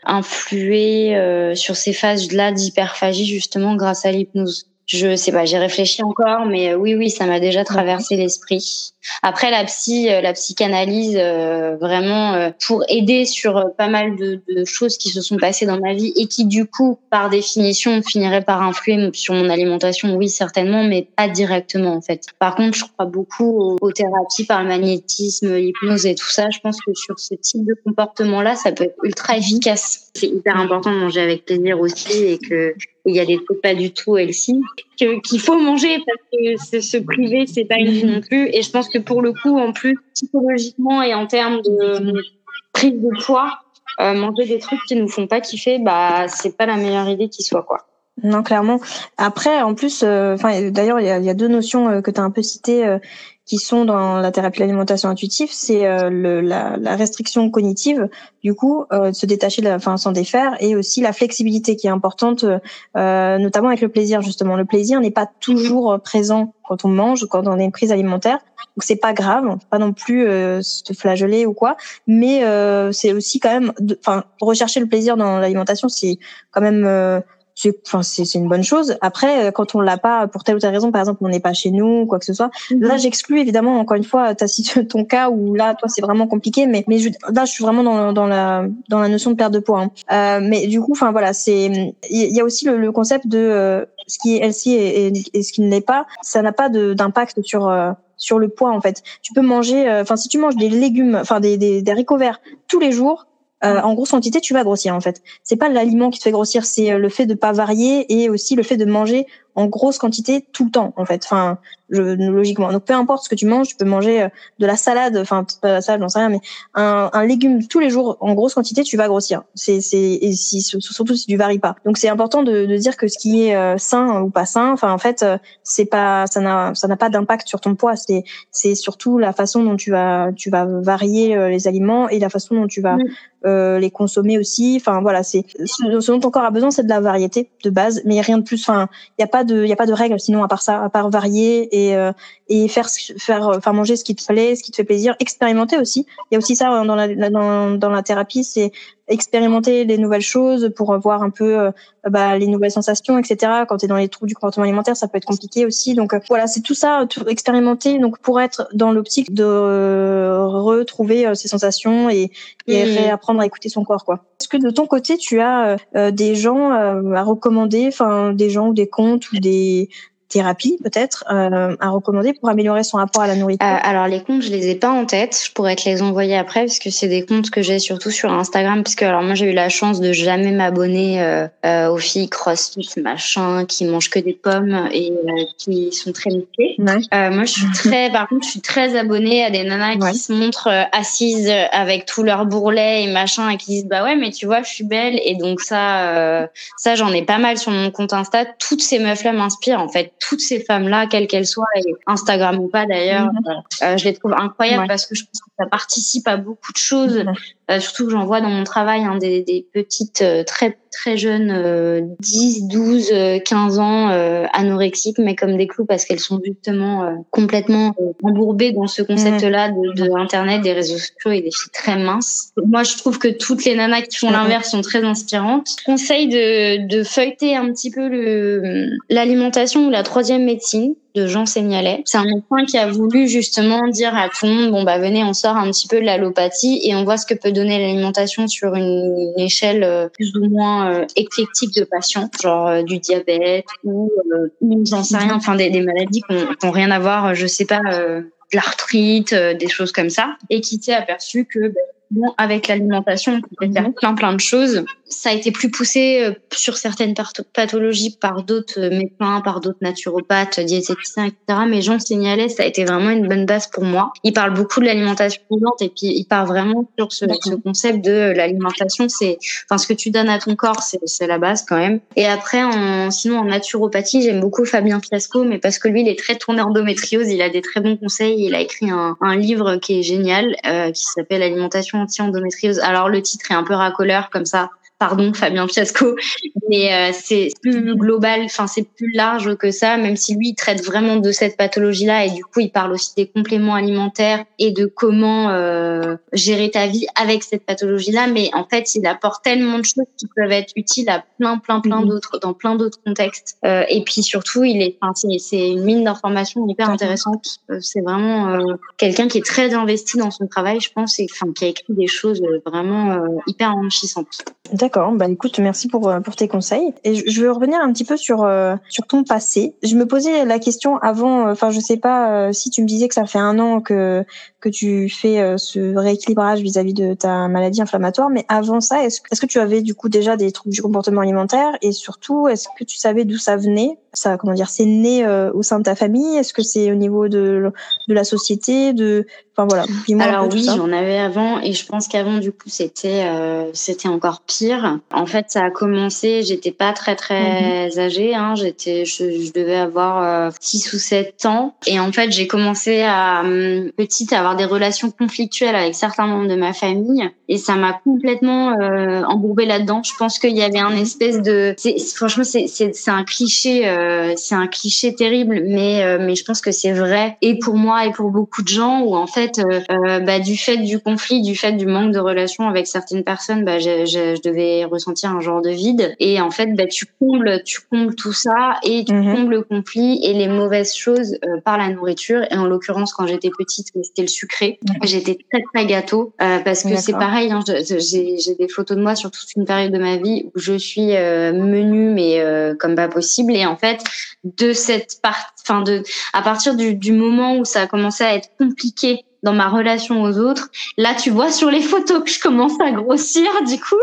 influer sur ces phases là d'hyperphagie justement grâce à l'hypnose je sais pas, j'ai réfléchi encore, mais euh, oui, oui, ça m'a déjà traversé l'esprit. Après, la psy, euh, la psychanalyse, euh, vraiment pour aider sur pas mal de, de, choses qui se sont passées dans ma vie et qui, du coup, par définition, finiraient par influer sur mon alimentation. Oui, certainement, mais pas directement en fait. Par contre, je crois beaucoup aux, thérapies par le magnétisme, l'hypnose et tout ça. Je pense que sur ce type de comportement-là, ça peut être ultra efficace. C'est hyper important de manger avec plaisir aussi et que il y a des trucs pas du tout healthy qu'il faut manger parce que se priver c'est pas une non plus. Et je pense que pour le coup en plus psychologiquement et en termes de prise de poids euh, manger des trucs qui nous font pas kiffer bah c'est pas la meilleure idée qui soit quoi. Non clairement. Après en plus euh, d'ailleurs il y a, y a, deux notions euh, que tu as un peu citées qui sont dans la thérapie de l'alimentation intuitive, c'est euh, la, la, restriction cognitive, du coup, euh, se détacher, enfin s'en défaire, et aussi la flexibilité qui est importante, euh, notamment avec le plaisir justement. Le plaisir n'est pas toujours présent quand on mange, quand on a une prise alimentaire, donc c'est pas grave, pas non plus euh, se flageller ou quoi, mais c'est aussi quand même, enfin rechercher le plaisir dans l'alimentation, c'est quand même enfin c'est une bonne chose après euh, quand on l'a pas pour telle ou telle raison par exemple on n'est pas chez nous ou quoi que ce soit mhm. là j'exclus évidemment encore une fois ta ton cas où là toi c'est vraiment compliqué mais mais je, là je suis vraiment dans, dans la dans la notion de perte de poids hein. euh, mais du coup enfin voilà c'est il y a aussi le, concept de euh, ce qui est healthy et, et, ce qui ne l'est pas ça n'a pas d'impact sur euh, sur le poids en fait tu peux manger enfin si tu manges des légumes enfin des, des, des haricots verts tous les jours euh, en grosse quantité, tu vas grossir en fait. C'est pas l'aliment qui te fait grossir, c'est euh, le fait de pas varier et aussi le fait de manger en grosse quantité tout le temps en fait. Enfin, je, logiquement. Donc peu importe ce que tu manges, tu peux manger euh, de la salade, enfin pas la salade, j'en sais rien, mais un, un, légume tous les jours en grosse quantité, tu vas grossir. C'est c'est et si surtout si tu varies pas. Donc c'est important de, de, dire que ce qui est euh, sain ou pas sain, enfin en fait euh, c'est pas ça n'a ça n'a pas d'impact sur ton poids. C'est c'est surtout la façon dont tu vas tu vas varier les aliments et la façon dont tu vas euh, les consommer aussi. Enfin voilà, c'est ce dont ton corps a besoin, c'est de la variété de base, mais rien de plus. Enfin, il y a pas de il y a pas de règles sinon à part ça, à part varier et euh, et faire faire enfin manger ce qui te plaît, ce qui te fait plaisir, expérimenter aussi. Il y a aussi ça dans la dans, dans la thérapie, c'est expérimenter des nouvelles choses pour voir un peu euh, bah, les nouvelles sensations, etc. Quand tu es dans les troubles du comportement alimentaire, ça peut être compliqué aussi. Donc euh, voilà, c'est tout ça, tout, expérimenter donc pour être dans l'optique de euh, retrouver ses sensations et, et mmh. réapprendre à écouter son corps. quoi. Est-ce que de ton côté, tu as des gens à recommander, enfin des gens ou des comptes ou des thérapie peut-être euh, à recommander pour améliorer son rapport à la nourriture? Euh, Alors les comptes, je les ai pas en tête. Je pourrais te les envoyer après parce que c'est des comptes que j'ai surtout sur Instagram. Parce que alors moi j'ai eu la chance de jamais m'abonner euh, euh aux filles CrossFit machin qui mangent que des pommes et euh, qui sont très musclées. moi je suis très, par contre je suis très abonnée à des nanas qui se montrent assises avec tout leur bourrelet et machin et qui disent bah ouais mais tu vois je suis belle et donc ça ça j'en ai pas mal sur mon compte Insta. Toutes ces meufs là m'inspirent en fait toutes ces femmes-là, quelles qu'elles soient, et Instagram ou pas d'ailleurs, mhm. euh, je les trouve incroyables parce que je pense que ça participe à beaucoup de choses. Euh, surtout que j'en vois dans mon travail hein, des, des, petites euh, très très jeunes, euh, 10, 12, 15 ans, euh, anorexiques, mais comme des clous parce qu'elles sont justement complètement embourbées dans ce concept-là de, de, Internet, des réseaux sociaux et des filles très minces. Moi, je trouve que toutes les nanas qui font l'inverse sont très inspirantes. Je conseille de, de feuilleter un petit peu l'alimentation ou la troisième médecine de Jean Seignalet. C'est un médecin qui a voulu justement dire à tout le monde, bon bah venez, on sort un petit peu de l'allopathie et on voit ce que peut donner l'alimentation sur une, échelle euh, plus ou moins euh, éclectique de patients, genre euh, du diabète ou, j'en sais rien, enfin des, des maladies qui n'ont rien à voir, je sais pas, de l'arthrite, des choses comme ça, et qui s'est aperçu que bah, avec l'alimentation, on peut faire mhm. plein plein de choses ça a été plus poussé euh, sur certaines pathologies par d'autres euh, médecins, par d'autres naturopathes, diététiciens, etc. Mais Jean signalait, ça a été vraiment une bonne base pour moi. Il parle beaucoup de l'alimentation vivante et puis il part vraiment sur ce, ce concept de euh, l'alimentation, c'est, enfin, ce que tu donnes à ton corps, c'est la base quand même. Et après, en, sinon en naturopathie, j'aime beaucoup Fabien Fiasco, mais parce que lui, il est très tourné endométriose, il a des très bons conseils. Il a écrit un, un livre qui est génial, euh, qui s'appelle Alimentation anti-endométriose. Alors le titre est un peu racoleur comme ça pardon Fabien Fiasco, mais euh, c'est plus global, enfin c'est plus large que ça, même si lui il traite vraiment de cette pathologie-là et du coup il parle aussi des compléments alimentaires et de comment euh, gérer ta vie avec cette pathologie-là, mais en fait il apporte tellement de choses qui peuvent être utiles à plein plein plein mhm. d'autres dans plein d'autres contextes. Euh, et puis surtout il est, enfin, c'est une mine d'informations hyper intéressante, c'est vraiment quelqu'un qui est très investi dans son travail, je pense, et enfin qui a écrit des choses vraiment hyper enrichissantes. D'accord. Bah écoute, merci pour euh, pour tes conseils. Et je veux revenir un petit peu sur euh, sur ton passé. Je me posais la question avant. Euh, enfin, je sais pas si tu me disais que ça fait un an que que tu fais ce rééquilibrage vis-à-vis de ta maladie inflammatoire, mais avant ça, est-ce est-ce que tu avais du coup déjà des troubles du comportement alimentaire? Et surtout, est-ce que tu savais d'où ça venait? Ça, comment dire, c'est né au sein de ta famille? Est-ce que c'est au niveau de de la société, de Enfin voilà. Alors oui, j'en avais avant et je pense qu'avant du coup c'était euh, c'était encore pire. En fait, ça a commencé, j'étais pas très très mhm. âgée, hein, j'étais je, devais avoir 6 euh, ou 7 ans et en fait, j'ai commencé à hum, petite à avoir des relations conflictuelles avec certains membres de ma famille et ça m'a complètement euh, embourbée là-dedans. Je pense qu'il y avait un espèce de franchement c'est c'est c'est un cliché euh, c'est un cliché terrible mais euh, mais je pense que c'est vrai et pour moi et pour beaucoup de gens où en fait euh, euh, bah, du fait du conflit, du fait du manque de relation avec certaines personnes, bah, je, je, devais ressentir un genre de vide. Et en fait, bah, tu combles, tu combles tout ça et tu mhm. combles le conflit et les mauvaises choses euh, par la nourriture. Et en l'occurrence, quand j'étais petite, c'était le sucré. J'étais très très gâteau parce que c'est pareil. Hein, j'ai des photos de moi sur toute une période de ma vie où je suis menue mais comme pas possible. Et en fait, de cette partie, enfin de, à partir du, du moment où ça a commencé à être compliqué dans ma relation aux autres. Là, tu vois sur les photos que je commence à grossir, du coup.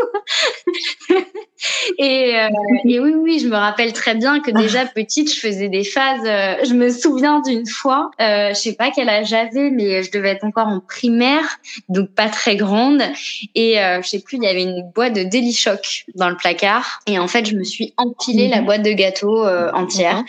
et, euh, et, oui, oui, je me rappelle très bien que déjà petite, je faisais des phases. Euh, je me souviens d'une fois, euh, je sais pas quel âge j'avais, mais je devais être encore en primaire, donc pas très grande. Et euh, je sais plus, il y avait une boîte de Deli Shock dans le placard. Et en fait, je me suis empilé la mhm. boîte de gâteaux entière.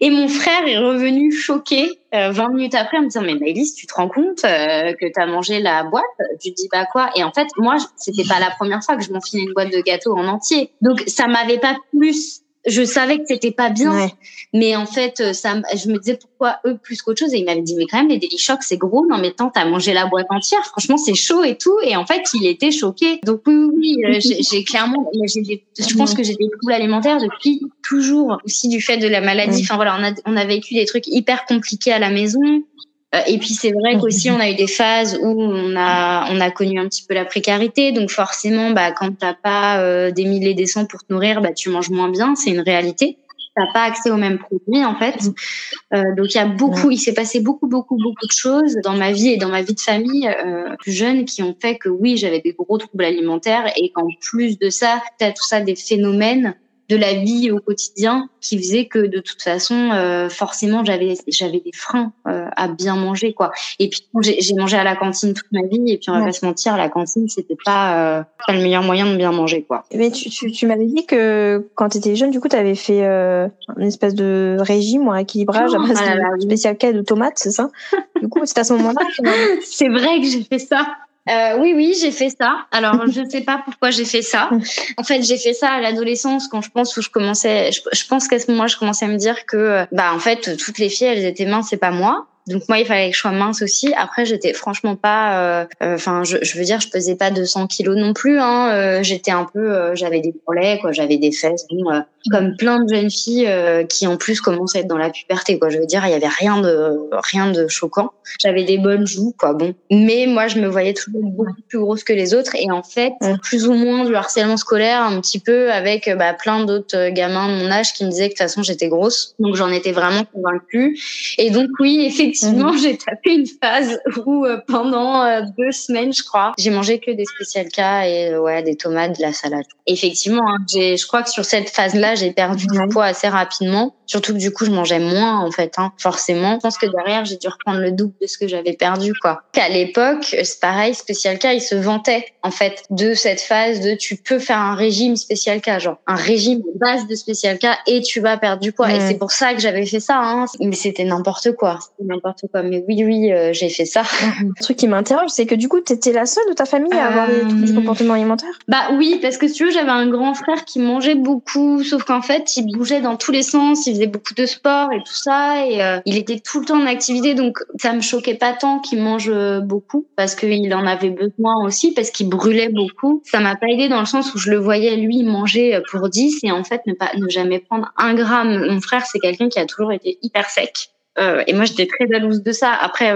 Et mon frère est revenu choqué 20 minutes après en me disant mais Maëlys tu te rends compte euh, que tu as mangé la boîte, tu dis pas quoi? Et en fait, moi, c'était pas la première fois que je m'enfilais une boîte de gâteaux en entier. Donc, ça m'avait pas plus je savais que c'était pas bien, mais en fait, euh, ça, je me disais pourquoi eux plus qu'autre chose. Et il m'avait dit mais quand même les Daily Shock c'est gros. Non mais tant t'as mangé la boîte entière. Franchement c'est chaud et tout. Et en fait il était choqué. Donc oui oui, euh, j'ai clairement, des, je pense que j'ai des troubles alimentaires depuis toujours. Aussi du fait de la maladie. Enfin voilà, on a on a vécu des trucs hyper compliqués à la maison. Euh, et puis c'est vrai qu'aussi on a eu des phases où on a on a connu un petit peu la précarité, donc forcément bah quand t'as pas euh, des milliers des cents pour te nourrir, bah tu manges moins bien, c'est une réalité. T'as pas accès aux mêmes produits en fait. Euh, donc il y a beaucoup, il s'est passé beaucoup beaucoup beaucoup de choses dans ma vie et dans ma vie de famille euh, plus jeune qui ont fait que oui j'avais des gros troubles alimentaires. Et qu'en plus de ça t'as tout ça des phénomènes de la vie au quotidien qui faisait que de toute façon euh, forcément j'avais j'avais des freins euh, à bien manger quoi. Et puis j'ai mangé à la cantine toute ma vie et puis on va pas se mentir la cantine c'était pas, euh, pas le meilleur moyen de bien manger quoi. Mais tu, tu, tu m'avais dit que quand tu étais jeune du coup tu avais fait une espèce de régime ou un équilibrage à base ah de spécial de tomates c'est ça? Du coup c'est à ce moment-là c'est vrai que j'ai fait ça euh, oui, oui, j'ai fait ça. Alors, je ne sais pas pourquoi j'ai fait ça. En fait, j'ai fait ça à l'adolescence quand je pense où je commençais. Je, je pense qu'à ce moment-là, je commençais à me dire que, bah, en fait, toutes les filles, elles étaient minces, c'est pas moi. Donc moi, il fallait que je sois mince aussi. Après, j'étais franchement pas. Euh, euh, enfin, je, je, veux dire, je pesais pas 200 kilos non plus. Hein. Euh, j'étais un peu, j'avais des bourrelets, quoi. J'avais des fesses, bon, comme plein de jeunes filles qui en plus commençaient à être dans la puberté, quoi. Je veux dire, il y avait rien de rien de choquant. J'avais des bonnes joues, quoi. Bon, mais moi, je me voyais toujours beaucoup plus grosse que les autres. Et en fait, plus ou moins du harcèlement scolaire, un petit peu avec bah, plein d'autres gamins de mon âge qui me disaient que de toute façon j'étais grosse. Donc j'en étais vraiment convaincue. Et donc oui, effectivement effectivement, mhm. j'ai tapé une phase où euh, pendant euh, deux semaines, je crois, j'ai mangé que des spécial cas et euh, ouais, des tomates, de la salade. Effectivement, hein, j'ai, je crois que sur cette phase-là, j'ai perdu du poids assez rapidement. Surtout que du coup, je mangeais moins en fait, hein, forcément. Je pense que derrière, j'ai dû reprendre le double de ce que j'avais perdu, quoi. À l'époque, c'est pareil, spécial cas, il se vantait en fait de cette phase de tu peux faire un régime spécial cas, genre un régime base de spécial cas et tu vas perdre du poids. Et c'est pour ça que j'avais fait ça. Hein. Mais c'était n'importe quoi. N'importe quoi. Mais oui, oui, euh, j'ai fait ça. Un truc qui m'interroge, c'est que du coup, t'étais la seule de ta famille à avoir des troubles du euh, comportement alimentaire? Bah oui, parce que si tu veux, j'avais un grand frère qui mangeait beaucoup, sauf qu'en fait, il bougeait dans tous les sens faisait beaucoup de sport et tout ça et euh, il était tout le temps en activité donc ça me choquait pas tant qu'il mange euh, beaucoup parce qu'il en avait besoin aussi parce qu'il brûlait beaucoup. Ça m'a pas aidé dans le sens où je le voyais lui manger euh, pour 10 et en fait ne pas ne jamais prendre un gramme. Mon frère c'est quelqu'un qui a toujours été hyper sec. Et moi j'étais très jalouse de ça. Après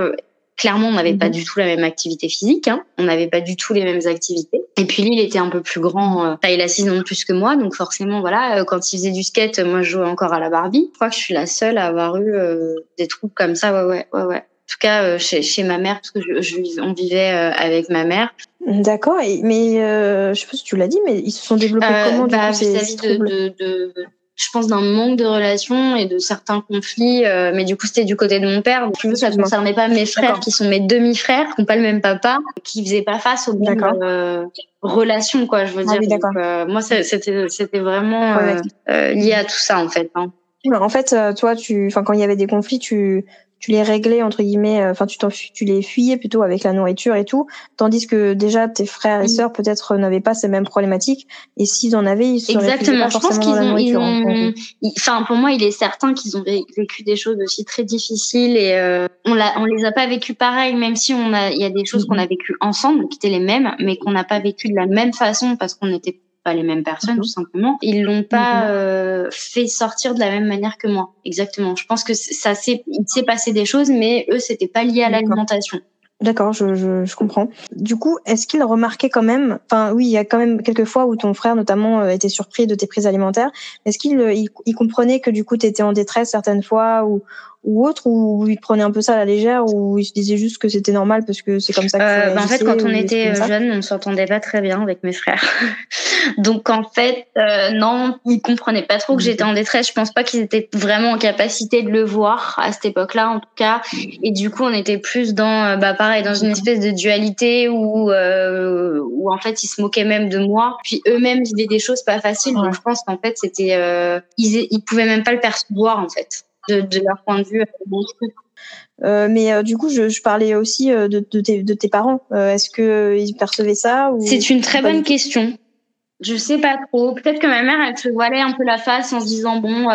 Clairement, on n'avait pas mhm. du tout la même activité physique. Hein. On n'avait pas du tout les mêmes activités. Et puis lui, il était un peu plus grand, euh, taille 6 non plus que moi. Donc forcément, voilà, euh, quand il faisait du skate, moi, je jouais encore à la Barbie. Je crois que je suis la seule à avoir eu euh, des troubles comme ça. Ouais, ouais, ouais, ouais. En tout cas, euh, chez, chez ma mère, parce que je, je on vivait avec ma mère. D'accord, mais euh, je sais pas si tu l'as dit, mais ils se sont développés comment bah, vis-à-vis de, de, de, je pense, d'un manque de relations et de certains conflits. Euh, mais du coup, c'était du côté de mon père. Donc, ça ne concernait pas mes frères, qui sont mes demi-frères, qui n'ont pas le même papa, qui faisaient pas face aux mêmes euh, relations, quoi. Je veux ah dire. donc, euh, moi, c'était, c'était vraiment lié à tout ça, en fait. Hein. En fait, toi, tu, enfin, quand il y avait des conflits, tu tu les réglais entre guillemets, euh, enfin tu tu les fuyais plutôt avec la nourriture et tout, tandis que déjà tes frères et sœurs peut-être n'avaient pas ces mêmes problématiques et s'ils en avaient, ils seraient Exactement. Pas je pense qu'ils ont, ils ont... enfin pour moi il est certain qu'ils ont vécu des choses aussi très difficiles et euh, on l'a, on les a pas vécues pareil, même si on a, il y a des choses qu'on mhm. a vécues ensemble qui étaient les mêmes, mais qu'on n'a pas vécues de la même façon parce qu'on était les mêmes personnes mhm. tout simplement. Ils l'ont pas mhm. euh, fait sortir de la même manière que moi. Exactement. Je pense que ça s'est il s'est passé des choses, mais eux c'était pas lié à l'alimentation. D'accord, je, je, je, comprends. Du coup, est-ce qu'il remarquait quand même, enfin oui, il y a quand même quelques fois où ton frère notamment euh, était surpris de tes prises alimentaires. Est-ce qu'il euh, il, comprenait que du coup tu étais en détresse certaines fois ou, ou autre ou il prenait un peu ça à la légère ou il se disait juste que c'était normal parce que c'est comme ça que euh, bah, en fait quand on était jeune on s'entendait pas très bien avec mes frères. Donc en fait euh, non ils comprenaient pas trop que j'étais en détresse. Je pense pas qu'ils étaient vraiment en capacité de le voir à cette époque-là en tout cas. Et du coup on était plus dans euh, bah pareil dans une espèce de dualité où euh, où en fait ils se moquaient même de moi. Puis eux-mêmes vivaient des choses pas faciles. Donc je pense qu'en fait c'était euh, ils ils pouvaient même pas le percevoir en fait de, leur point de vue. Euh, mais euh, du coup, je, je, parlais aussi euh, de, de, tes, de tes parents. Est-ce que ils percevaient ça ou... C'est une très bonne question. Je sais pas trop. Peut-être que ma mère, elle se voilait un peu la face en se disant bon,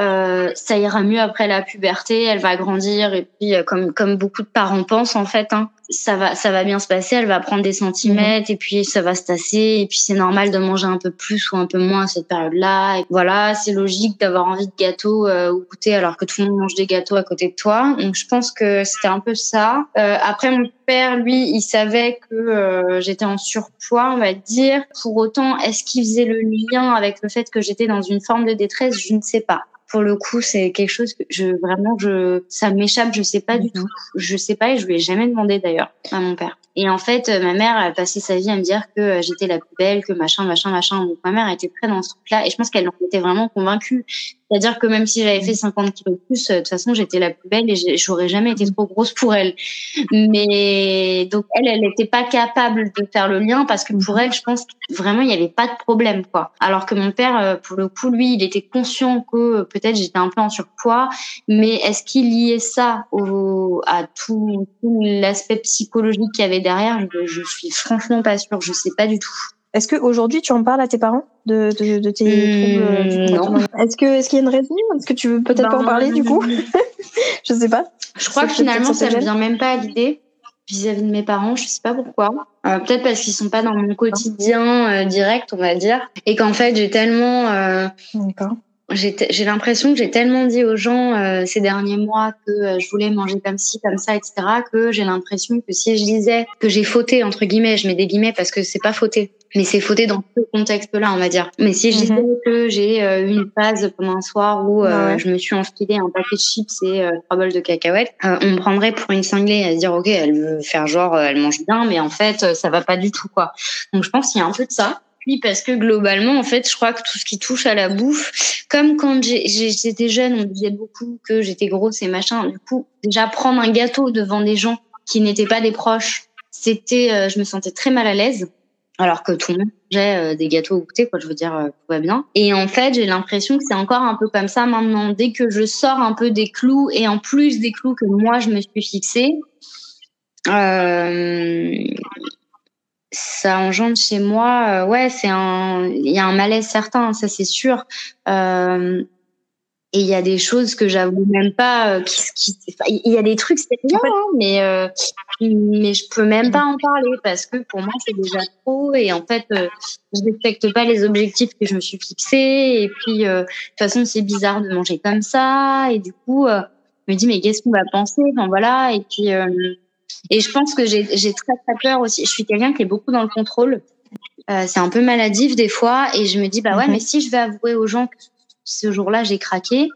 euh, ça ira mieux après la puberté, elle va grandir et puis comme comme beaucoup de parents pensent en fait, hein, ça va, ça va bien se passer. Elle va prendre des centimètres et puis ça va se tasser. Et puis c'est normal de manger un peu plus ou un peu moins à cette période-là. Voilà, c'est logique d'avoir envie de gâteau euh, ou goûter alors que tout le monde mange des gâteaux à côté de toi. Donc je pense que c'était un peu ça. Euh, après mon père, lui, il savait que euh, j'étais en surpoids, on va dire. Pour autant, est-ce qu'il faisait le lien avec le fait que j'étais dans une forme de détresse? Je ne sais pas pour le coup, c'est quelque chose que je vraiment je ça m'échappe, je sais pas du tout. Je sais pas et je lui ai jamais demandé d'ailleurs à mon père. Et en fait, ma mère a passé sa vie à me dire que j'étais la plus belle, que machin, machin, machin. Donc ma mère était très dans ce truc-là et je pense qu'elle en était vraiment convaincue. C'est-à-dire que même si j'avais fait 50 kilos de plus, de toute façon, j'étais la plus belle et j'aurais jamais été trop grosse pour elle. Mais donc elle, elle n'était pas capable de faire le lien parce que pour elle, je pense vraiment il n'y avait pas de problème quoi. Alors que mon père, euh, pour le coup, lui, il était conscient que peut-être j'étais un peu en surpoids, mais est-ce qu'il liait ça au, à tout, l'aspect psychologique qu'il y avait derrière je, je suis franchement pas sûre. Je sais pas du tout. Est-ce qu'aujourd'hui, tu en parles à tes parents de, de, de tes mmh, troubles Non. Est-ce que est-ce qu'il y a une raison? Est-ce que tu veux peut-être pas en ben, parler du coup? Je sais pas. Je crois que finalement, ça ne vient même pas à l'idée vis-à-vis de mes parents. Je sais pas pourquoi. Euh, peut-être parce qu'ils sont pas dans mon quotidien euh, direct, on va dire, et qu'en fait, j'ai tellement. Euh, D'accord j'ai l'impression que j'ai tellement dit aux gens euh, ces derniers mois que euh, je voulais manger comme ci, comme ça, etc., que j'ai l'impression que si je disais que j'ai fauté, entre guillemets, je mets des guillemets parce que c'est pas fauté, mais c'est fauté dans ce contexte-là, on va dire. Mais si je disais mhm. que j'ai euh, eu une phase pendant un soir où je me suis enfilé un paquet de chips et trois bols de cacahuètes, on me prendrait pour une cinglée à se dire, OK, elle veut faire genre, elle mange bien, mais en fait, ça va pas du tout, quoi. Donc je pense qu'il y a un peu de ça. Oui, parce que globalement, en fait, je crois que tout ce qui touche à la bouffe, comme quand j'étais jeune, on disait beaucoup que j'étais grosse et machin. Du coup, déjà prendre un gâteau devant des gens qui n'étaient pas des proches, c'était, euh, je me sentais très mal à l'aise. Alors que tout le monde j'ai euh, des gâteaux au goûter, quoi. Je veux dire, euh, tout va bien. Et en fait, j'ai l'impression que c'est encore un peu comme ça maintenant. Dès que je sors un peu des clous et en plus des clous que moi je me suis fixés, euh, ça engendre chez moi, euh, ouais, c'est un, il y a un malaise certain, ça c'est sûr. Euh, et il y a des choses que j'avoue même pas. Euh, qui, il y a des trucs, c'est bien, hein, mais euh, mais je peux même pas en parler parce que pour moi c'est déjà trop. Et en fait, euh, je respecte pas les objectifs que je me suis fixés. Et puis de toute façon, c'est bizarre de manger comme ça. Et du coup, je me dis mais qu'est-ce qu'on va penser? Enfin voilà. Et puis et je pense que j'ai très très peur aussi. Je suis quelqu'un qui est beaucoup dans le contrôle. Euh, c'est un peu maladif des fois, et je me dis bah ouais, mhm. mais si je vais avouer aux gens que ce jour-là j'ai craqué,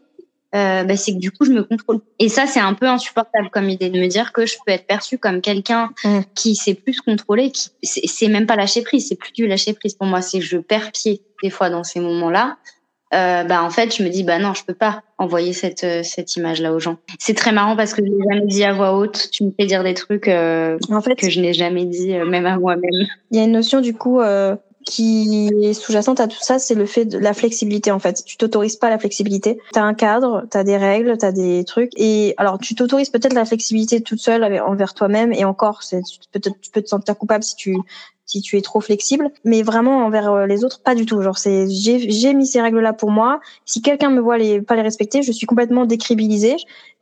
euh, bah, c'est que du coup je me contrôle. Et ça c'est un peu insupportable comme idée de me dire que je peux être perçue comme quelqu'un mhm. qui sait plus contrôler, qui c'est même pas lâcher prise, c'est plus du lâcher prise pour moi, c'est que je perds pied des fois dans ces moments-là. Euh, bah en fait je me dis bah non je peux pas envoyer cette euh, cette image là aux gens. C'est très marrant parce que je l'ai jamais dit à voix haute. Tu me fais dire des trucs euh, en fait, que je n'ai jamais dit même à moi-même. il y a une notion du coup qui est sous-jacente à tout ça, c'est le fait de la flexibilité en fait. Tu t'autorises pas la flexibilité. Tu as un cadre, tu as des règles, tu as des trucs et alors tu t'autorises peut-être la flexibilité toute seule envers toi-même et encore peut-être tu peux te sentir coupable si tu si tu es trop flexible, mais vraiment envers euh, les autres pas du tout. Genre c'est j'ai mis ces règles là pour moi. Si quelqu'un me voit les pas les respecter, je suis complètement décribilisée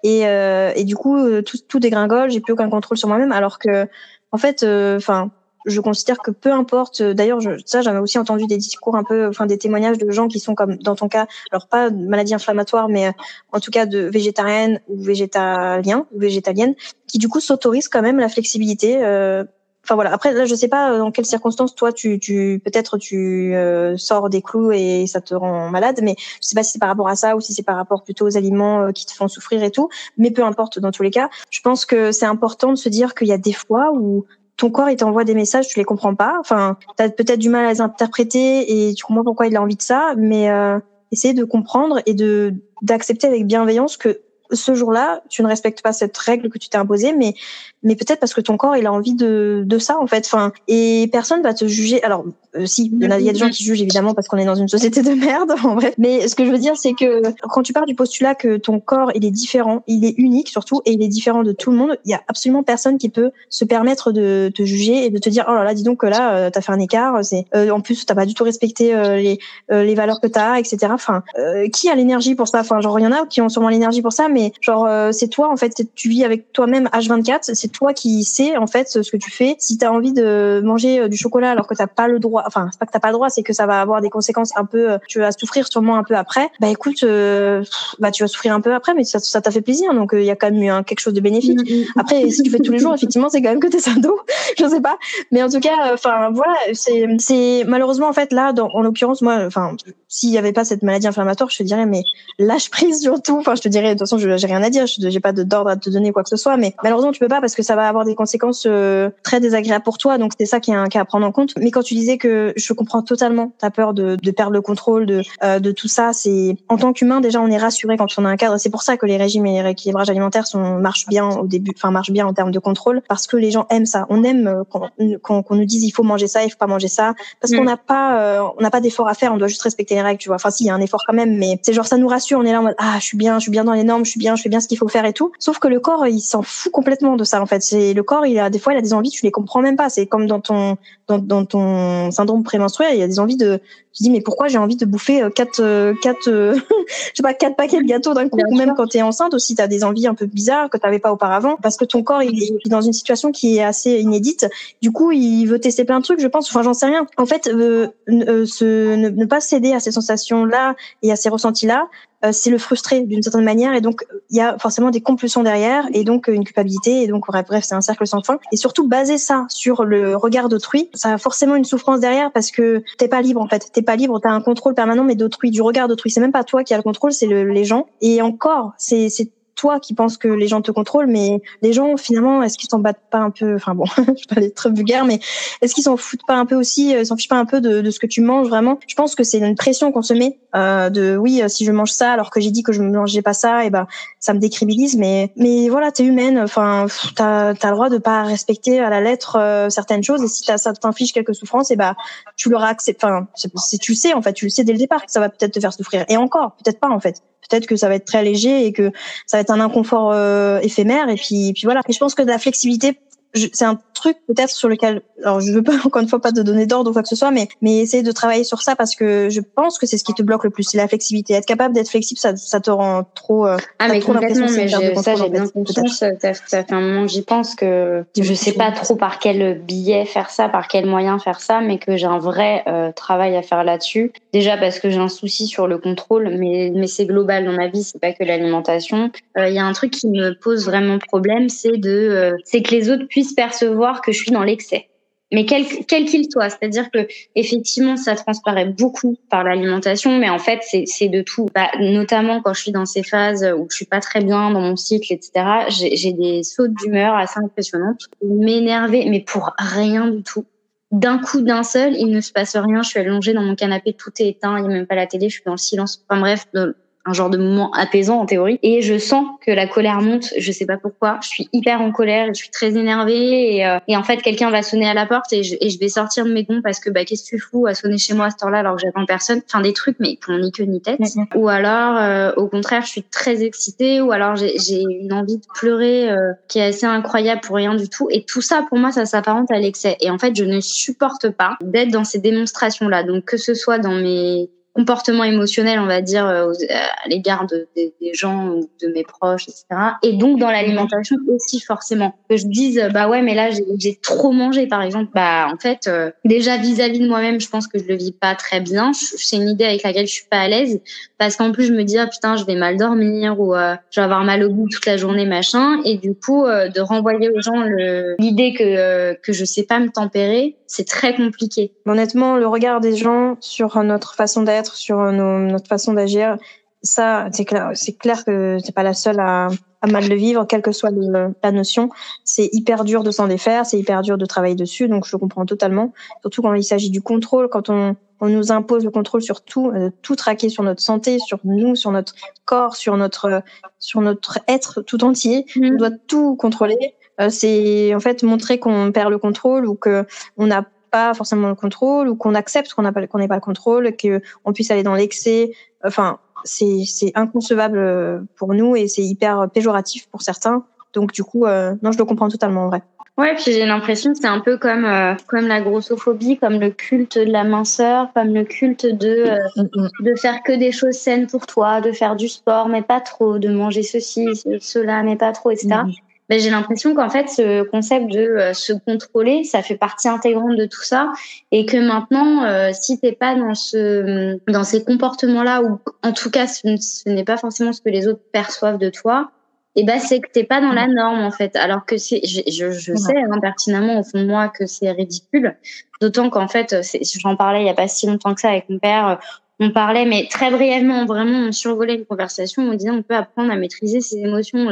et euh, et du coup euh, tout tout dégringole, j'ai plus aucun contrôle sur moi-même alors que en fait enfin je considère que peu importe. D'ailleurs, ça, j'avais aussi entendu des discours un peu, enfin des témoignages de gens qui sont comme dans ton cas, alors pas de maladie inflammatoire, mais en tout cas de végétarienne ou végétalien ou végétalienne, qui du coup s'autorisent quand même la flexibilité. Euh, enfin voilà. Après, là, je sais pas dans quelles circonstances toi, tu, tu peut-être tu euh, sors des clous et ça te rend malade, mais je sais pas si c'est par rapport à ça ou si c'est par rapport plutôt aux aliments euh, qui te font souffrir et tout. Mais peu importe, dans tous les cas, je pense que c'est important de se dire qu'il y a des fois où ton corps il t'envoie des messages, tu les comprends pas. Enfin, tu as peut-être du mal à les interpréter et tu comprends pourquoi il a envie de ça, mais euh, de comprendre et de d'accepter avec bienveillance que ce jour-là, tu ne respectes pas cette règle que tu t'es imposée, mais mais peut-être parce que ton corps il a envie de de ça en fait. Enfin, et personne va te juger. Alors euh, si, il y, a, des gens qui jugent évidemment parce qu'on est dans une société de merde en vrai. Mais ce que je veux dire, c'est que quand tu pars du postulat que ton corps il est différent, il est unique surtout et il est différent de tout le monde, il y a absolument personne qui peut se permettre de te juger et de te dire oh là là, dis donc que là euh, t'as fait un écart. C'est euh, en plus t'as pas du tout respecté euh, les les valeurs que t'as, etc. Enfin, qui a l'énergie pour ça? Enfin, genre il y en a qui ont sûrement l'énergie pour ça, genre c'est toi en fait, tu vis avec toi-même H24, c'est toi qui sais en fait ce que tu fais. Si tu as envie de manger euh, du chocolat alors que t'as pas le droit, enfin c'est pas que t'as pas le droit, c'est que ça va avoir des conséquences un peu, euh, tu vas souffrir sûrement un peu après. Bah écoute, euh, bah tu vas souffrir un peu après, mais ça ça t'a fait plaisir, donc il y a quand même eu un, quelque chose de bénéfique. Mm, mm. Après, si tu fais tous les jours, effectivement, c'est quand même que t'es sado, je sais pas, mais en tout cas, enfin voilà, c'est c'est malheureusement en fait là, dans, en l'occurrence moi, enfin s'il y avait pas cette maladie inflammatoire, je te dirais mais lâche prise surtout. Enfin je te dirais de toute façon, je j'ai rien à dire, j'ai pas d'ordre à te donner quoi que ce soit, mais malheureusement tu peux pas parce que ça va avoir des conséquences euh, très désagréables pour toi. Donc c'est ça qui est un cas à prendre en compte. Mais quand tu disais que je comprends totalement ta peur de, de perdre le contrôle de euh, de tout ça, c'est en tant qu'humain déjà on est rassuré quand on a un cadre. C'est pour ça que les régimes et les rééquilibrages alimentaires sont marchent bien au début, enfin marchent bien en termes de contrôle parce que les gens aiment ça. On aime euh, qu'on nous dise il faut manger ça, il faut pas manger ça parce qu'on mm. n'a pas on n'a pas d'effort à faire. On doit juste respecter les règles, tu vois. Enfin si il y a un effort quand même, mais c'est genre ça nous rassure. On est là en mode ah je suis bien, je suis bien dans les normes, je suis bien, je fais bien ce qu'il faut faire et tout. Sauf que le corps il s'en fout complètement de ça en fait. C'est le corps il a des fois il a des envies, tu les comprends même pas. C'est comme dans ton dans, dans ton syndrome prémenstruel, il y a des envies de tu dis mais pourquoi j'ai envie de bouffer euh, quatre euh, quatre euh, je sais pas quatre paquets de gâteaux d'un coup ou même quand tu es enceinte aussi tu as des envies un peu bizarres que tu n'avais pas auparavant parce que ton corps il est dans une situation qui est assez inédite. Du coup, il veut tester plein de trucs, je pense, enfin j'en sais rien. En fait, euh, ce, ne, ne, pas céder à ces sensations là et à ces ressentis là, euh, c'est le frustrer d'une certaine manière et donc il y a forcément des compulsions derrière et donc une culpabilité et donc bref, c'est un cercle sans fin. Et surtout baser ça sur le regard d'autrui ça a forcément une souffrance derrière parce que t'es pas libre en fait. T'es pas libre t'as un contrôle permanent mais d'autrui du regard d'autrui. C'est même pas toi qui as le contrôle c'est le, les gens. Et encore c'est toi qui penses que les gens te contrôlent, mais les gens finalement, est-ce qu'ils s'en battent pas un peu Enfin bon, je aller trop vulgaire, mais est-ce qu'ils s'en foutent pas un peu aussi euh, Ils s'en fichent pas un peu de, de, ce que tu manges vraiment? Je pense que c'est une pression qu'on se met euh, de oui, euh, si je mange ça alors que j'ai dit que je ne mangeais pas ça, et eh ben ça me décribilise. Mais mais voilà, t'es humaine. Enfin, t'as as le droit de pas respecter à la lettre euh, certaines choses, et si ça t'inflige quelques souffrances, et eh ben tu l'auras accepté. Enfin, si tu sais en fait, tu le sais dès le départ que ça va peut-être te faire souffrir. Et encore, peut-être pas en fait. Peut-être que ça va être très léger et que ça va être un inconfort euh, éphémère. Et puis, puis voilà. Et je pense que la flexibilité, c'est un truc peut-être sur lequel, alors je veux pas encore une fois pas te donner d'ordre ou quoi que ce soit, mais mais essayer de travailler sur ça parce que je pense que c'est ce qui te bloque le plus, c'est la flexibilité. Être capable d'être flexible, ça, ça te rend trop. Euh, ah mais complètement, mais ça j'ai bien conscience. Ça, fait un moment que j'y pense que je sais pas trop par quel biais faire ça, par quel moyen faire ça, mais que j'ai un vrai euh, travail à faire là-dessus. Déjà parce que j'ai un souci sur le contrôle, mais mais c'est global dans ma vie, c'est pas que l'alimentation. Euh, il y a un truc qui me pose vraiment problème, c'est de c'est que les autres puissent percevoir que je suis dans l'excès. Mais quel qu'il soit, c'est-à-dire que effectivement ça transparaît beaucoup par l'alimentation, mais en fait c'est de tout. Bah, notamment quand je suis dans ces phases où je suis pas très bien dans mon cycle, etc. J'ai des sautes d'humeur assez impressionnantes, m'énerver, mais pour rien du tout. d'un coup, d'un seul, il ne se passe rien. Je suis allongée dans mon canapé, tout est éteint, il n'y a même pas la télé, je suis dans le silence. Enfin bref, un genre de moment apaisant en théorie. Et je sens que la colère monte. Je sais pas pourquoi. Je suis hyper en colère. Je suis très énervée. Et, euh, et en fait, quelqu'un va sonner à la porte et je, et je, vais sortir de mes gonds parce que bah qu'est-ce que tu fous à sonner chez moi à ce temps-là alors que j'attends personne? Enfin des trucs mais qui n'ont ni queue ni tête. Ou alors euh, au contraire, je suis très excitée. Ou alors j'ai une envie de pleurer euh, qui est assez incroyable pour rien du tout. Et tout ça pour moi, ça s'apparente à l'excès. Et en fait, je ne supporte pas d'être dans ces démonstrations-là. Donc que ce soit dans mes comportement émotionnel, on va dire, euh, à l'égard de, des gens de mes proches, etc. Et donc dans l'alimentation aussi forcément. Que je dise, bah ouais, mais là j'ai trop mangé, par exemple. Bah en fait, euh, déjà vis-à-vis de moi-même, je pense que je le vis pas très bien. C'est une idée avec laquelle je suis pas à l'aise parce qu'en plus je me dis ah putain je vais mal dormir ou euh, je vais avoir mal au bout toute la journée machin. Et du coup de renvoyer aux gens l'idée que que je sais pas me tempérer, c'est très compliqué. Honnêtement, le regard des gens sur notre façon d'être sur notre façon d'agir. Ça, c'est clair, c'est clair que c'est pas la seule à, à, mal le vivre, quelle que soit la notion. C'est hyper dur de s'en défaire, c'est hyper dur de travailler dessus, donc je comprends totalement. Surtout quand il s'agit du contrôle, quand on, on nous impose le contrôle sur tout, euh, tout traquer sur notre santé, sur nous, sur notre corps, sur notre, sur notre être tout entier. Mmh. On doit tout contrôler. Euh, c'est en fait montrer qu'on perd le contrôle ou que on a pas forcément le contrôle ou qu'on accepte qu'on n'a pas qu'on n'ait pas le contrôle, qu'on puisse aller dans l'excès. Enfin, c'est c'est inconcevable euh, pour nous et c'est hyper péjoratif pour certains. Donc du coup, euh, non, je le comprends totalement en vrai. Ouais, puis j'ai l'impression que c'est un peu comme euh, comme la grossophobie, comme le culte de la minceur, comme le culte de de faire que des choses saines pour toi, de faire du sport mais pas trop, de manger ceci, cela mais pas trop, etc ben, j'ai l'impression qu'en fait, ce concept de euh, se contrôler, ça fait partie intégrante de tout ça, et que maintenant, euh, si t'es pas dans ce, dans ces comportements-là, ou en tout cas, ce, n'est pas forcément ce que les autres perçoivent de toi, et ben c'est que t'es pas dans la norme en fait. Alors que c'est, je, je, je sais hein, pertinemment au fond de moi que c'est ridicule. D'autant qu'en fait, j'en parlais il y a pas si longtemps que ça avec mon père on parlait, mais très brièvement, vraiment, on survolait une conversation, on disait on peut apprendre à maîtriser ses émotions.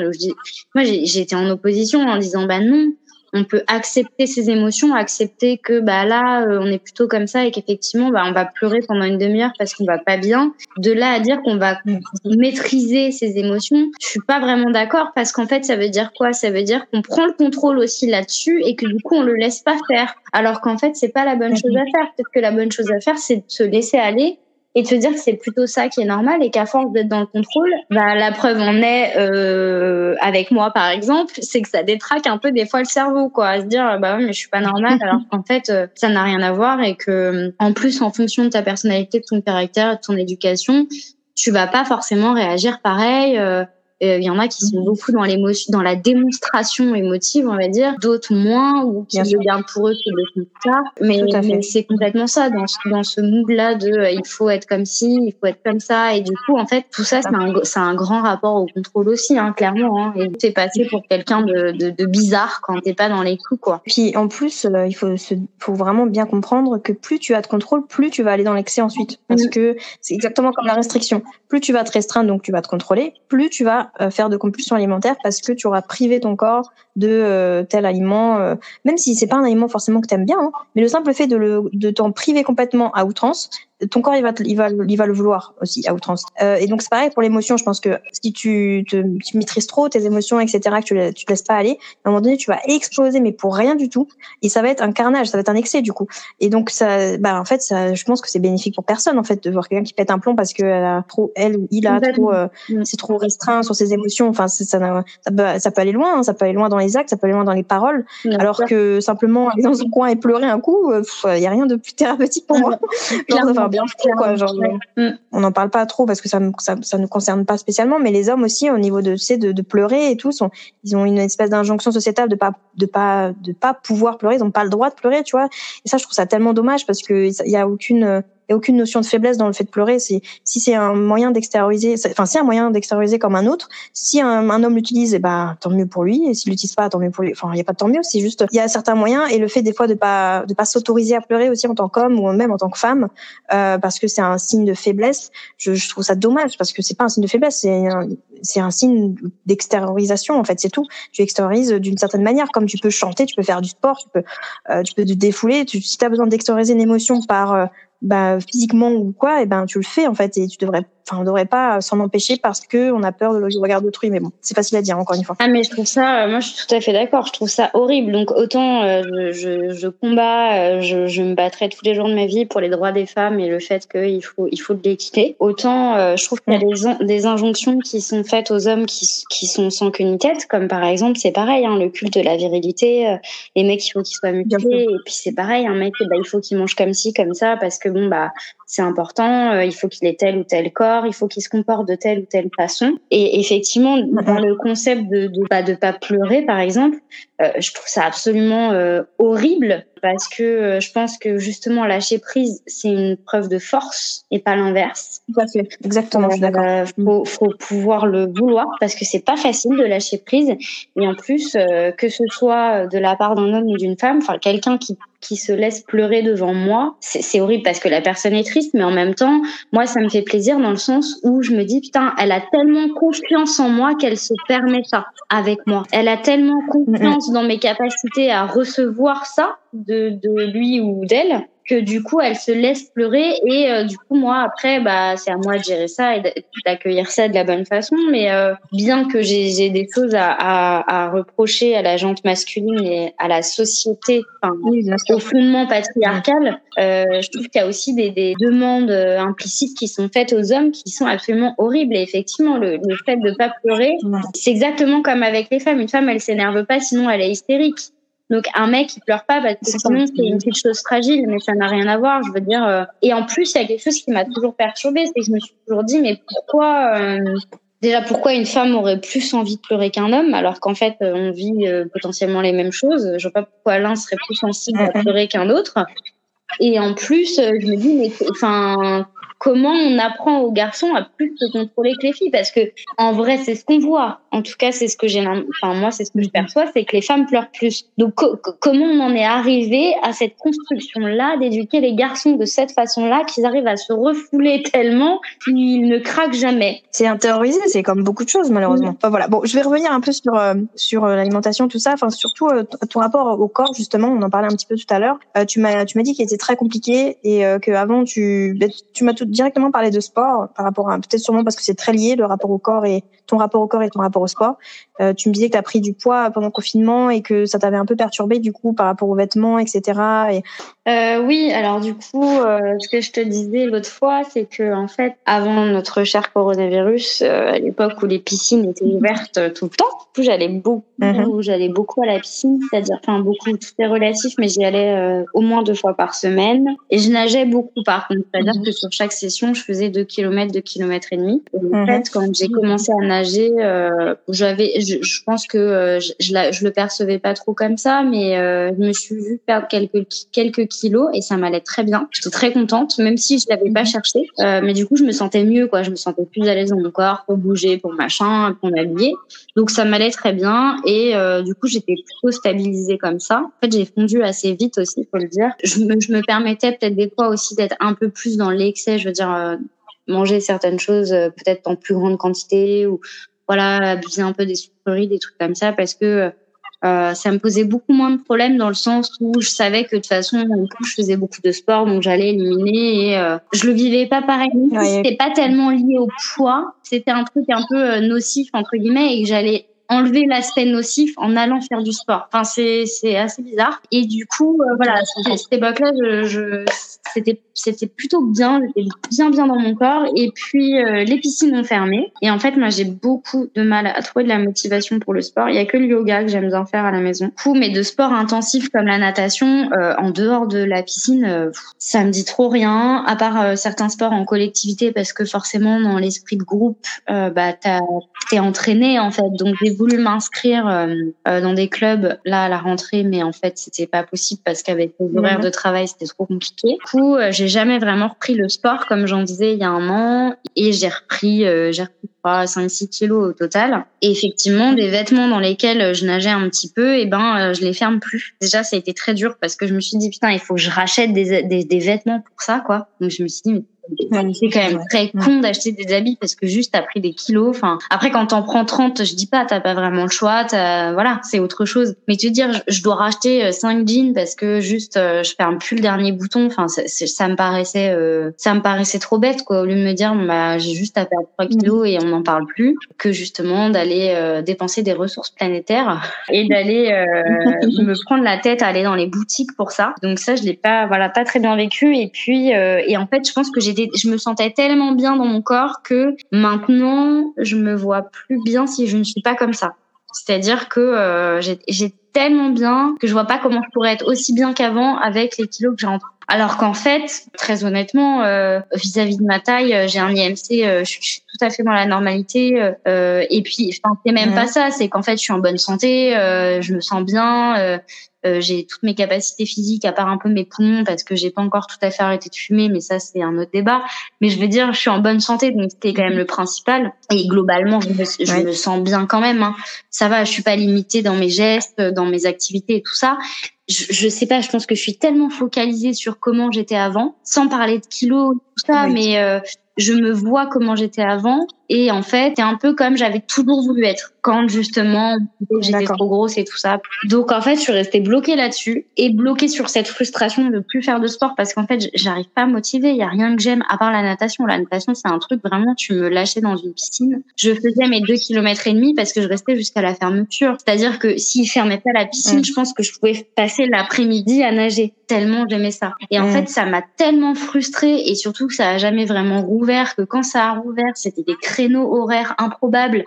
moi, j'étais en opposition en disant bah non, on peut accepter ses émotions, accepter que bah là, euh, on est plutôt comme ça et qu'effectivement, bah on va pleurer pendant une demi-heure parce qu'on va pas bien. De là à dire qu'on va maîtriser ses émotions, je suis pas vraiment d'accord parce qu'en fait, ça veut dire quoi? Ça veut dire qu'on prend le contrôle aussi là-dessus et que du coup, on le laisse pas faire. Alors qu'en fait, c'est pas la bonne chose à faire. Peut-être que la bonne chose à faire, c'est de se laisser aller et te dire que c'est plutôt ça qui est normal et qu'à force d'être dans le contrôle, bah, la preuve en est euh, avec moi par exemple, c'est que ça détraque un peu des fois le cerveau quoi, à se dire bah ouais mais je suis pas normale alors qu'en fait euh, ça n'a rien à voir et que en plus en fonction de ta personnalité, de ton caractère, de ton éducation, tu vas pas forcément réagir pareil. Euh, il y en a qui sont beaucoup dans l'émotion, dans la démonstration émotive, on va dire, d'autres moins ou qui le gardent pour eux que le ça. Mais, mais c'est complètement ça dans ce, dans ce mood-là de euh, il faut être comme ci, il faut être comme ça. Et du coup, en fait, tout ça, c'est un, grand rapport au contrôle aussi, hein, clairement. Hein. Et t'es passé pour quelqu'un de, de, de, bizarre quand t'es pas dans les coups, quoi. Puis en plus, euh, il faut, se, faut vraiment bien comprendre que plus tu as de contrôle, plus tu vas aller dans l'excès ensuite. Parce que c'est exactement comme la restriction. Plus tu vas te restreindre, donc tu vas te contrôler, plus tu vas euh, faire de compulsion alimentaire parce que tu auras privé ton corps de euh, tel aliment, euh, même si c'est pas un aliment forcément que tu aimes bien, hein, mais le simple fait de, le, de t'en priver complètement à outrance, ton corps il va, il va, il va le vouloir aussi à outrance. Euh, et donc c'est pareil pour l'émotion. Je pense que si tu te tu maîtrises trop tes émotions, etc., que tu, tu te laisses pas aller, à un moment donné tu vas exploser, mais pour rien du tout. Et ça va être un carnage, ça va être un excès du coup. Et donc ça, bah en fait, ça, je pense que c'est bénéfique pour personne en fait de voir quelqu'un qui pète un plomb parce que elle a trop, elle ou il a trop, euh, mm. c'est trop restreint sur ses émotions. Enfin ça, ça, peut, ça peut aller loin, hein. ça peut aller loin dans les actes, ça peut aller loin dans les paroles. alors que simplement aller dans son coin et pleurer un coup, il euh, y a rien de plus thérapeutique pour moi. bien quoi. Genre, mm. on n'en parle pas trop parce que ça, ça, ça ne concerne pas spécialement, mais les hommes aussi, au niveau de, tu sais, de, de pleurer et tout, sont, ils ont une espèce d'injonction sociétale de pas, de pas, de pas pouvoir pleurer. Ils n'ont pas le droit de pleurer, tu vois. Et ça, je trouve ça tellement dommage parce que il y a aucune a aucune notion de faiblesse dans le fait de pleurer. C'est si c'est un moyen d'extérioriser, enfin c'est un moyen d'extérioriser comme un autre. Si un, un homme l'utilise, et eh ben tant mieux pour lui. Et s'il l'utilise pas, tant mieux pour lui. Enfin il y a pas de tant mieux. C'est juste il y a certains moyens et le fait des fois de pas de pas s'autoriser à pleurer aussi en tant qu'homme ou même en tant que femme euh, parce que c'est un signe de faiblesse. Je, je, trouve ça dommage parce que c'est pas un signe de faiblesse, c'est un, c'est un signe d'extériorisation en fait. C'est tout. Tu extériorises d'une certaine manière, comme tu peux chanter, tu peux faire du sport, tu peux euh, tu peux te défouler. Tu, si tu as besoin d'extérioriser une émotion par euh, bah, physiquement ou quoi, et eh ben tu le fais en fait et tu devrais enfin on devrait pas s'en empêcher parce que on a peur de le regard d'autrui mais bon c'est facile à dire encore une fois. Ah mais je trouve ça moi je suis tout à fait d'accord. Je trouve ça horrible. Donc autant euh, je, je, combats euh, je, je, me battrai tous les jours de ma vie pour les droits des femmes et le fait qu'il faut il faut de l'équité. Autant euh, je trouve qu'il y a des, des injonctions qui sont faites aux hommes qui, qui sont sans queue ni tête comme par exemple c'est pareil hein, le culte de la virilité les mecs il faut qu'ils soient mutilés. et puis c'est pareil un mec bah, il faut qu'il mange comme ci comme ça parce que bon bah c'est important, il faut qu'il ait tel ou tel corps il faut qu'il se comporte de telle ou telle façon. Et effectivement, dans le concept de de pas de pas pleurer, par exemple, je trouve ça absolument euh, horrible parce que euh, je pense que justement lâcher prise, c'est une preuve de force et pas l'inverse. Exactement, je suis d'accord. faut, faut pouvoir le vouloir parce que c'est pas facile de lâcher prise. Et en plus, que ce soit de la part d'un homme ou d'une femme, enfin quelqu'un qui qui se laisse pleurer devant moi, c'est horrible parce que la personne est triste, mais en même temps, moi, ça me fait plaisir dans le sens où je me dis, putain, elle a tellement confiance en moi qu'elle se permet ça avec moi. Elle a tellement confiance dans mes capacités à recevoir ça de, de lui ou d'elle que du coup elle se laisse pleurer et euh, du coup moi après bah c'est à moi de gérer ça et d'accueillir ça de la bonne façon. Mais euh, bien que j'ai des choses à, à, à, reprocher à la jante masculine et à la société enfin au fondement patriarcal euh, je trouve qu'il y a aussi des, des, demandes euh, implicites qui sont faites aux hommes qui sont absolument horribles. Et effectivement le, le fait de pas pleurer c'est exactement comme avec les femmes. Une femme elle s'énerve pas sinon elle est hystérique donc un mec il pleure pas parce que sinon c'est une petite chose fragile, mais ça n'a rien à voir. Je veux dire. Euh, et en plus il y a quelque chose qui m'a toujours perturbée, c'est que je me suis toujours dit mais pourquoi euh, déjà pourquoi une femme aurait plus envie de pleurer qu'un homme alors qu'en fait euh, on vit potentiellement les mêmes choses? Je vois pas pourquoi l'un serait plus sensible à pleurer qu'un autre. Et en plus je me dis mais enfin comment on apprend aux garçons à plus se contrôler que les filles. Parce que en vrai c'est ce qu'on voit. En tout cas c'est ce que j'ai enfin moi c'est ce que je perçois c'est que les femmes pleurent plus. Donc comment on en est arrivé à cette construction là d'éduquer les garçons de cette façon là qu'ils arrivent à se refouler tellement qu'ils ne craquent jamais? C'est intériorisé c'est comme beaucoup de choses malheureusement. Enfin, voilà. Bon je vais revenir un peu sur euh, sur euh, l'alimentation tout ça. Enfin surtout euh, ton rapport au corps justement on en parlait un petit peu tout à l'heure. Tu m'as tu m'as dit qu'il était très compliqué et que avant tu ben, tu m'as tout directement parler de sport par rapport à peut-être sûrement parce que c'est très lié le rapport au corps et ton rapport au corps et ton rapport au sport. Euh, tu me disais que tu as pris du poids pendant le confinement et que ça t'avait un peu perturbé du coup par rapport aux vêtements, etc. Et... Euh, oui, alors du coup, euh, ce que je te disais l'autre fois, c'est que en fait, avant notre cher coronavirus, à l'époque où les piscines étaient ouvertes tout le temps, j'allais beaucoup, mhm. j'allais beaucoup à la piscine, c'est-à-dire, enfin beaucoup, tout est relatif, mais j'y allais euh, au moins deux fois par semaine et je nageais beaucoup par contre, c'est-à-dire mhm. que sur chaque session, je faisais deux kilomètres, deux kilomètres et demi. En mhm. fait, quand j'ai commencé à nager, j'avais je, pense que euh, je, je, le percevais pas trop comme ça, mais euh, je me suis vue perdre quelques quelques kilos et ça m'allait très bien. J'étais très contente, même si je l'avais pas cherché. Euh, mais du coup, je me sentais mieux, quoi. Je me sentais plus à l'aise dans mon corps pour bouger, pour machin, pour m'habiller. Donc ça m'allait très bien et du coup, j'étais plutôt stabilisée comme ça. En fait, j'ai fondu assez vite aussi, faut le dire. Je me, je me permettais peut-être des fois aussi d'être un peu plus dans l'excès. Je veux dire manger certaines choses peut-être en plus grande quantité ou voilà, abuser un peu des sucreries, des trucs comme ça, parce que euh, ça me posait beaucoup moins de problèmes dans le sens où je savais que de toute façon, je faisais beaucoup de sport, donc j'allais éliminer et euh, je le vivais pas pareil. C'était pas tellement lié au poids, c'était un truc un peu euh, nocif entre guillemets et que j'allais enlever l'aspect nocif en allant faire du sport. Enfin, c'est c'est assez bizarre. Et du coup, euh, voilà, à cette époque-là, je, je c'était c'était plutôt bien, j'étais bien bien dans mon corps. Et puis euh, les piscines ont fermé. Et en fait, moi, j'ai beaucoup de mal à trouver de la motivation pour le sport. Il y a que le yoga que j'aime bien faire à la maison. Fou, mais de sport intensif comme la natation, euh, en dehors de la piscine, euh, ça me dit trop rien. À part certains sports en collectivité, parce que forcément, dans l'esprit de groupe, bah t'es entraîné en fait. Donc j'ai voulu m'inscrire dans des clubs là à la rentrée, mais en fait, c'était pas possible parce qu'avec les horaires de travail, c'était trop compliqué. Euh, j'ai jamais vraiment repris le sport comme j'en disais il y a un an et j'ai repris, euh, j'ai repris 5-6 kilos au total. Et effectivement, des vêtements dans lesquels je nageais un petit peu, et eh ben, je les ferme plus. Déjà, ça a été très dur parce que je me suis dit putain, il faut que je rachète des, des, des vêtements pour ça, quoi. Donc je me suis dit c'est quand même très con d'acheter des habits parce que juste t'as pris des kilos. Enfin, après quand t'en prends 30, je dis pas, t'as pas vraiment le choix. Voilà, c'est autre chose. Mais te dire, je dois racheter 5 euh, jeans parce que juste euh, je ferme plus le dernier bouton. Enfin, ça me paraissait, euh, ça me paraissait trop bête quoi. Au lieu de me dire, bah j'ai juste à perdre 3 kilos et on n'en parle plus, que justement d'aller dépenser des ressources planétaires et d'aller me prendre la tête à aller dans les boutiques pour ça. Donc ça, je l'ai pas, voilà, pas très bien vécu. Et puis, et en fait, je pense que j'ai je me sentais tellement bien dans mon corps que maintenant, je me vois plus bien si je ne suis pas comme ça. C'est-à-dire que euh, j'ai tellement bien que je vois pas comment je pourrais être aussi bien qu'avant avec les kilos que j'ai entre. Alors qu'en fait, très honnêtement, euh, vis-à-vis de ma taille, euh, j'ai un IMC, je, suis tout à fait dans la normalité. et puis, enfin, c'est même pas ça, c'est qu'en fait, je suis en bonne santé, je me sens bien. Euh, j'ai toutes mes capacités physiques, à part un peu mes poumons, parce que j'ai pas encore tout à fait arrêté de fumer, mais ça c'est un autre débat. Mais je veux dire, je suis en bonne santé, donc c'était quand même le principal. Et globalement, je me, je me sens bien quand même. Hein. Ça va, je suis pas limitée dans mes gestes, dans mes activités et tout ça. Je, je sais pas, je pense que je suis tellement focalisée sur comment j'étais avant, sans parler de kilos, tout ça, mais euh, je me vois comment j'étais avant et en fait, c'est un peu comme j'avais toujours voulu être quand justement j'étais trop grosse et tout ça. Donc en fait, je suis restée bloquée là-dessus et bloquée sur cette frustration de plus faire de sport parce qu'en fait, j'arrive pas à motiver. Il y a rien que j'aime à part la natation. La natation, c'est un truc vraiment, tu me lâchais dans une piscine. Je faisais mes deux kilomètres et demi parce que je restais jusqu'à la fermeture. C'est-à-dire que s'ils fermaient pas la piscine, mm. je pense que je pouvais passer l'après-midi à nager tellement j'aimais ça. Et en mm. fait, ça m'a tellement frustrée et surtout que ça a jamais vraiment rouvert que quand ça a rouvert, c'était des créneaux horaires improbables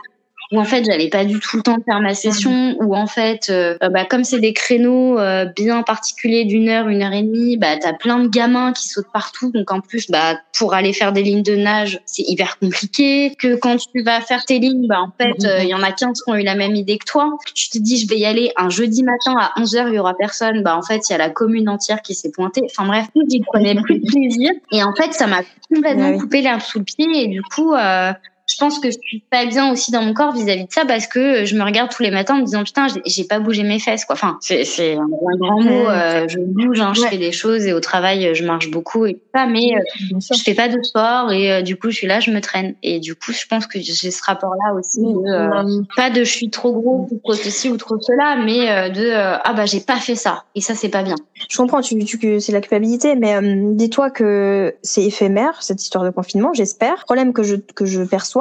où en fait j'avais pas du tout le temps de faire ma session, où en fait euh, bah, comme c'est des créneaux euh, bien particuliers d'une heure, une heure et demie, bah t'as plein de gamins qui sautent partout, donc en plus bah pour aller faire des lignes de nage c'est hyper compliqué. Que quand tu vas faire tes lignes, bah en fait euh, il y en a 15 qui ont eu la même idée que toi. Tu te dis je vais y aller un jeudi matin à 11 h il y aura personne, bah en fait il y a la commune entière qui s'est pointée. Enfin bref, j'y prenais plus de plaisir et en fait ça m'a complètement coupé l'herbe sous le pied et du coup je pense que je suis pas bien aussi dans mon corps vis-à-vis de ça parce que je me regarde tous les matins en me disant putain j'ai pas bougé mes fesses quoi. Enfin c'est un, grand mot. Euh, je bouge, hein, je fais des choses et au travail je marche beaucoup et tout ça, mais euh, je fais pas de sport et euh, du coup je suis là, je me traîne et du coup je pense que j'ai ce rapport-là aussi de, pas de je suis trop gros ou trop ceci ou trop cela, mais de ah bah j'ai pas fait ça et ça c'est pas bien. Je comprends, tu, tu que c'est la culpabilité, mais dis-toi que c'est éphémère cette histoire de confinement, j'espère. Problème que je que je perçois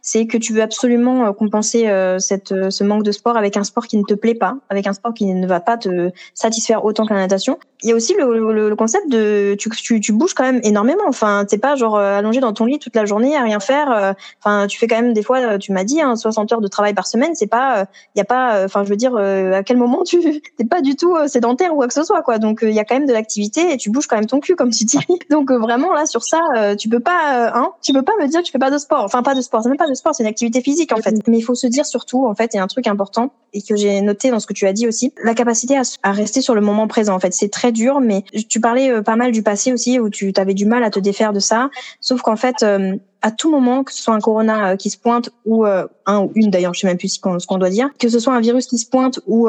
c'est que tu veux absolument euh, compenser euh, cette, euh, ce manque de sport avec un sport qui ne te plaît pas, avec un sport qui ne va pas te satisfaire autant que la natation. Il y a aussi le, le, concept de tu, tu, tu, bouges quand même énormément. Enfin, t'es pas genre allongé dans ton lit toute la journée à rien faire. Enfin, tu fais quand même des fois, tu m'as dit, hein, 60 heures de travail par semaine. C'est pas, il y a pas, enfin, je veux dire, à quel moment tu t'es pas du tout sédentaire ou quoi que ce soit, quoi. Donc, il y a quand même de l'activité et tu bouges quand même ton cul, comme tu dis. Donc, vraiment là sur ça, tu peux pas, hein, tu peux pas me dire que tu fais pas de sport. Enfin, de sport. C'est même pas de sport, c'est une activité physique en fait. Mais il faut se dire surtout, en fait, il y a un truc important et que j'ai noté dans ce que tu as dit aussi, la capacité à, rester sur le moment présent. En fait, c'est très dur, mais tu parlais euh, pas mal du passé aussi où tu avais du mal à te défaire de ça. Sauf qu'en fait, euh, à tout moment, que ce soit un corona euh, qui se pointe ou un ou une d'ailleurs, je sais même plus ce qu'on doit dire, que ce soit un virus qui se pointe ou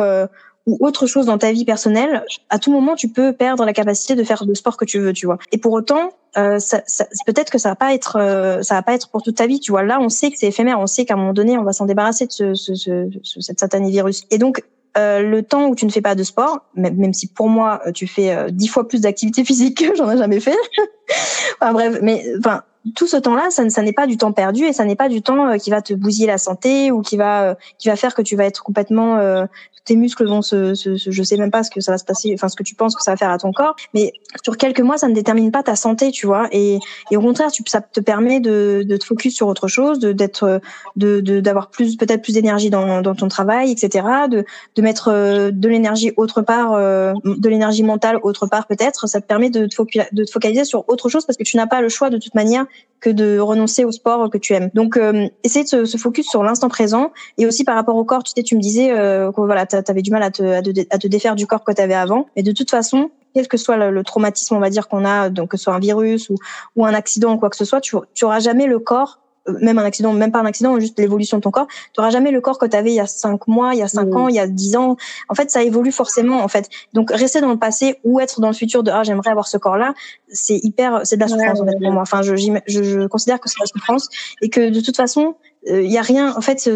ou autre chose dans ta vie personnelle, à tout moment tu peux perdre la capacité de faire le sport que tu veux, tu vois. Et pour autant, euh, ça, ça, peut-être que ça va pas être, euh, ça va pas être pour toute ta vie, tu vois. Là, on sait que c'est éphémère, on sait qu'à un moment donné, on va s'en débarrasser de ce, ce, ce, cette satané virus. Et donc, euh, le temps où tu ne fais pas de sport, même, si pour moi euh, tu fais euh, dix fois plus d'activité physique que j'en ai jamais fait. enfin bref, mais enfin tout ce temps-là, ça, ça n'est pas du temps perdu et ça n'est pas du temps qui va te bousiller la santé ou qui va qui va faire que tu vas être complètement tes muscles vont se, se, je sais même pas ce que ça va se passer, enfin ce que tu penses que ça va faire à ton corps, mais sur quelques mois, ça ne détermine pas ta santé, tu vois. Et, et au contraire, tu, ça te permet de, de te focus sur autre chose, de d'être, de d'avoir plus, peut-être plus d'énergie dans, dans ton travail, etc. De, de mettre euh, de l'énergie autre part, euh, de l'énergie mentale autre part peut-être. Ça te permet de te, de te focaliser sur autre chose parce que tu n'as pas le choix de toute manière que de renoncer au sport que tu aimes. Donc, euh, essayer de se, se, focus sur l'instant présent et aussi par rapport au corps. Tu sais, tu me disais euh, que voilà, tu avais du mal à te, à, te, défaire du corps que tu avais avant. Mais de toute façon, quel que soit le, traumatisme, on va dire qu'on a, donc que ce soit un virus ou, ou un accident ou quoi que ce soit, tu, tu auras jamais le corps même un accident, même pas un accident, juste l'évolution de ton corps, tu auras jamais le corps que tu avais il y a cinq mois, il y a cinq ans, il y a dix ans. En fait, ça évolue forcément, en fait. Donc, rester dans le passé ou être dans le futur de ah j'aimerais avoir ce corps-là, c'est hyper, c'est de la souffrance en fait pour moi. Enfin, je, je, je considère que c'est de la souffrance et que de toute façon, il euh, y a rien en fait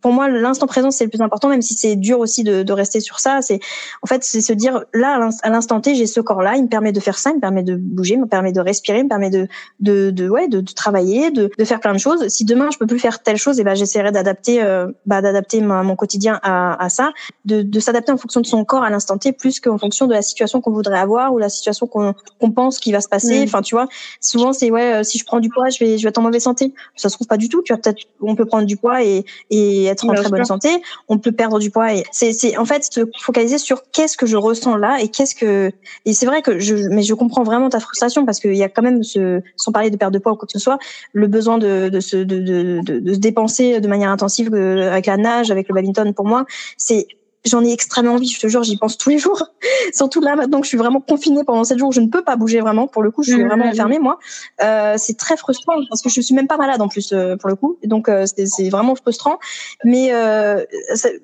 pour moi l'instant présent c'est le plus important même si c'est dur aussi de, de, rester sur ça. C'est en fait c'est se dire là à l'instant T j'ai ce corps là il me permet de faire ça il me permet de bouger il me permet de respirer il me permet de de, de ouais de, de travailler de, de, faire plein de choses. Si demain je peux plus faire telle chose et eh ben j'essaierai d'adapter euh, bah, d'adapter mon quotidien à, à ça de, de s'adapter en fonction de son corps à l'instant T plus qu'en fonction de la situation qu'on voudrait avoir ou la situation qu'on qu'on pense qui va se passer. Enfin tu vois souvent c'est ouais euh, si je prends du poids je vais je vais être en mauvaise santé. Ça se trouve pas du tout tu vas peut-être on peut prendre du poids et, et être en très bonne santé. On peut perdre du poids et c'est, c'est en fait se focaliser sur qu'est-ce que je ressens là et qu'est-ce que et c'est vrai que je mais je comprends vraiment ta frustration parce qu'il y a quand même ce sans parler de perte de poids ou quoi que ce soit le besoin de de se de, de, de, de se dépenser de manière intensive euh, avec la nage avec le badminton pour moi c'est j'en ai extrêmement envie, je te jure, j'y pense tous les jours. Surtout là maintenant que je suis vraiment confinée pendant sept jours, je ne peux pas bouger vraiment. Pour le coup, je suis vraiment mmh. enfermée moi. Euh, c'est très frustrant parce que je suis même pas malade en plus euh, pour le coup, donc euh, c'est vraiment frustrant. Mais euh,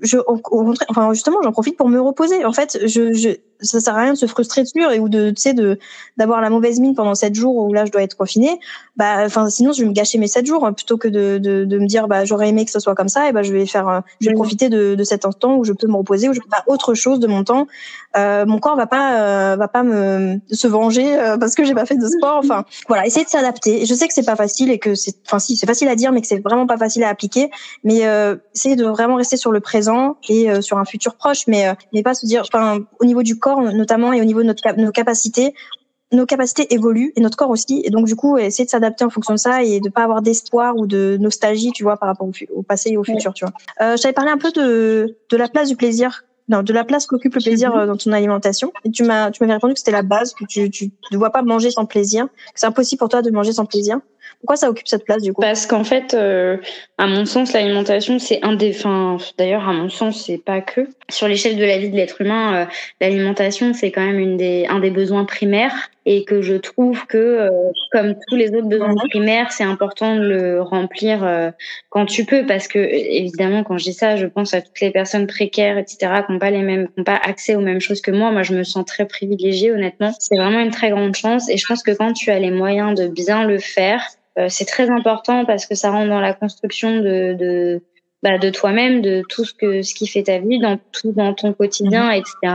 je, au, contraire, enfin justement, j'en profite pour me reposer. En fait, je, je ça sert à rien de se frustrer dessus et ou de tu sais de d'avoir la mauvaise mine pendant sept jours où là je dois être confinée. Bah enfin sinon je vais me gâcher mes sept jours plutôt que de, de, de me dire bah j'aurais aimé que ce soit comme ça et bah je vais faire je vais profiter de, de cet instant où je peux me reposer où je peux faire autre chose de mon temps euh, mon corps va pas euh, va pas me se venger euh, parce que j'ai pas fait de sport enfin voilà essayer de s'adapter je sais que c'est pas facile et que c'est enfin si c'est facile à dire mais que c'est vraiment pas facile à appliquer mais euh, essayer de vraiment rester sur le présent et euh, sur un futur proche mais mais pas se dire enfin au niveau du corps notamment et au niveau de notre, nos capacités, nos capacités évoluent et notre corps aussi. Et donc, du coup, essayer de s'adapter en fonction de ça et de pas avoir d'espoir ou de nostalgie, tu vois, par rapport au, passé et au futur, tu vois. Euh, J'avais parlé un peu de, de la place du plaisir. Non, de la place qu'occupe le plaisir euh, dans ton alimentation. Et tu m'as, tu m'avais répondu que c'était la base, que tu, tu ne vois pas manger sans plaisir, que c'est impossible pour toi de manger sans plaisir. Pourquoi ça occupe cette place du coup? Parce qu'en fait, euh, à mon sens, l'alimentation, c'est un des. Enfin, d'ailleurs, à mon sens, c'est pas que. Sur l'échelle de la vie de l'être humain, euh, l'alimentation, c'est quand même une des, un des besoins primaires. Et que je trouve que, euh, comme tous les autres besoins primaires, c'est important de le remplir quand tu peux. Parce que, évidemment, quand je dis ça, je pense à toutes les personnes précaires, etc., qui n'ont pas les mêmes, qui n'ont pas accès aux mêmes choses que moi. Moi, je me sens très privilégiée, honnêtement. C'est vraiment une très grande chance. Et je pense que quand tu as les moyens de bien le faire, euh, c'est très important parce que ça rentre dans la construction de, de, bah, de toi-même, de tout ce que ce qui fait ta vie, dans tout dans ton quotidien, mhm. etc.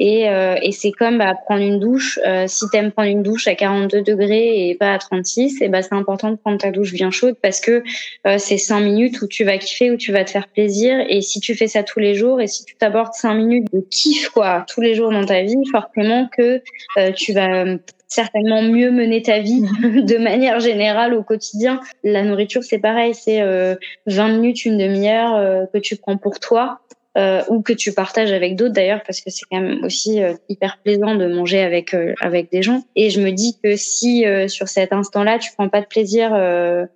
Et, euh, et c'est comme bah, prendre une douche. Euh, si t'aimes prendre une douche à 42 degrés et pas à 36, et bah c'est important de prendre ta douche bien chaude parce que euh, c'est cinq minutes où tu vas kiffer, où tu vas te faire plaisir. Et si tu fais ça tous les jours et si tu t'abordes cinq minutes de kiff quoi tous les jours dans ta vie, forcément que euh, tu vas certainement mieux mener ta vie de manière générale au quotidien. La nourriture, c'est pareil, c'est euh, 20 minutes, une demi-heure euh, que tu prends pour toi. Euh, ou que tu partages avec d'autres d'ailleurs parce que c'est quand même aussi euh, hyper plaisant de manger avec avec des gens et je me dis que si sur cet instant-là tu prends pas de plaisir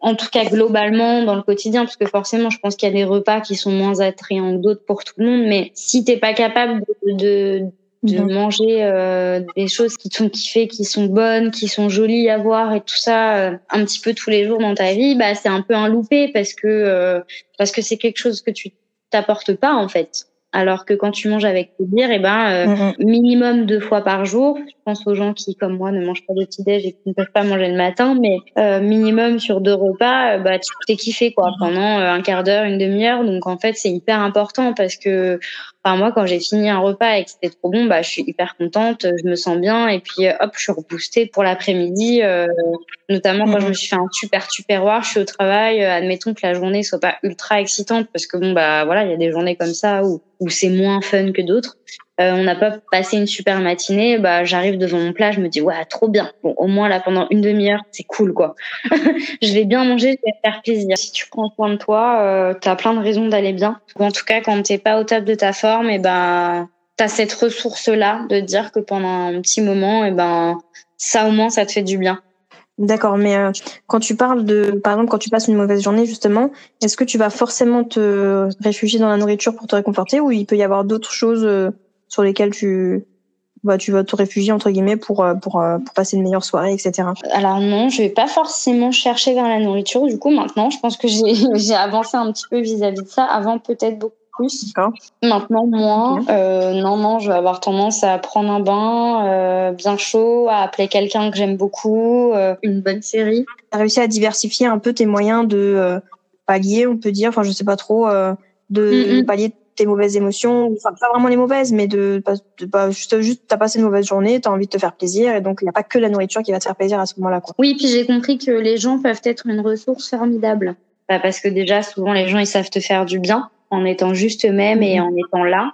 en tout cas globalement dans le quotidien parce que forcément je pense qu'il y a des repas qui sont moins attrayants que d'autres pour tout le monde mais si t'es pas capable de, de de mhm. manger euh, des choses qui te font kiffer, qui sont bonnes, qui sont jolies à voir et tout ça euh, un petit peu tous les jours dans ta vie, bah c'est un peu un loupé parce que euh, parce que c'est quelque chose que tu t'apportes pas en fait. Alors que quand tu manges avec plaisir, et eh ben mhm. minimum deux fois par jour. Je pense aux gens qui, comme moi, ne mangent pas de petit déj et qui ne peuvent pas manger le matin, mais minimum sur deux repas, bah tu t'es kiffé quoi mhm. pendant un quart d'heure, une demi-heure. Donc en fait, c'est hyper important parce que Enfin, moi, quand j'ai fini un repas et que c'était trop bon, bah, je suis hyper contente, je me sens bien et puis hop, je suis reboostée pour l'après-midi. Euh, notamment quand je me suis fait un super super je suis au travail. Euh, admettons que la journée soit pas ultra excitante parce que bon bah voilà, il y a des journées comme ça où où c'est moins fun que d'autres. Euh, on n'a pas passé une super matinée, bah j'arrive devant mon plat, je me dis ouais trop bien. Au moins là pendant une demi-heure c'est cool quoi. je vais bien manger, je vais faire plaisir. Si tu prends soin de toi, euh, t'as plein de raisons d'aller bien. en tout cas quand t'es pas au top de ta forme, et eh ben t'as cette ressource là de dire que pendant un petit moment, et eh ben ça au moins ça te fait du bien. D'accord, mais euh, quand tu parles de, par exemple, quand tu passes une mauvaise journée, justement, est-ce que tu vas forcément te réfugier dans la nourriture pour te réconforter ou il peut y avoir d'autres choses sur lesquelles tu bah, tu vas te réfugier entre guillemets pour pour, pour passer une meilleure soirée, etc. Alors non, je vais pas forcément chercher vers la nourriture. Du coup, maintenant, je pense que j'ai j'ai avancé un petit peu vis-à-vis de ça. Avant, peut-être beaucoup plus. Maintenant, moins. Euh, non, non, je vais avoir tendance à prendre un bain euh, bien chaud, à appeler quelqu'un que j'aime beaucoup, euh, une bonne série. Tu as réussi à diversifier un peu tes moyens de pallier, on peut dire, enfin, je sais pas trop, de pallier tes mauvaises émotions, enfin, pas vraiment les mauvaises, mais de, de, juste, juste t'as passé une mauvaise journée, t'as envie de te faire plaisir, et donc il n'y a pas que la nourriture qui va te faire plaisir à ce moment-là. Oui, puis j'ai compris que les gens peuvent être une ressource formidable. Bah, parce que déjà, souvent, les gens, ils savent te faire du bien en étant juste eux-mêmes et en étant là.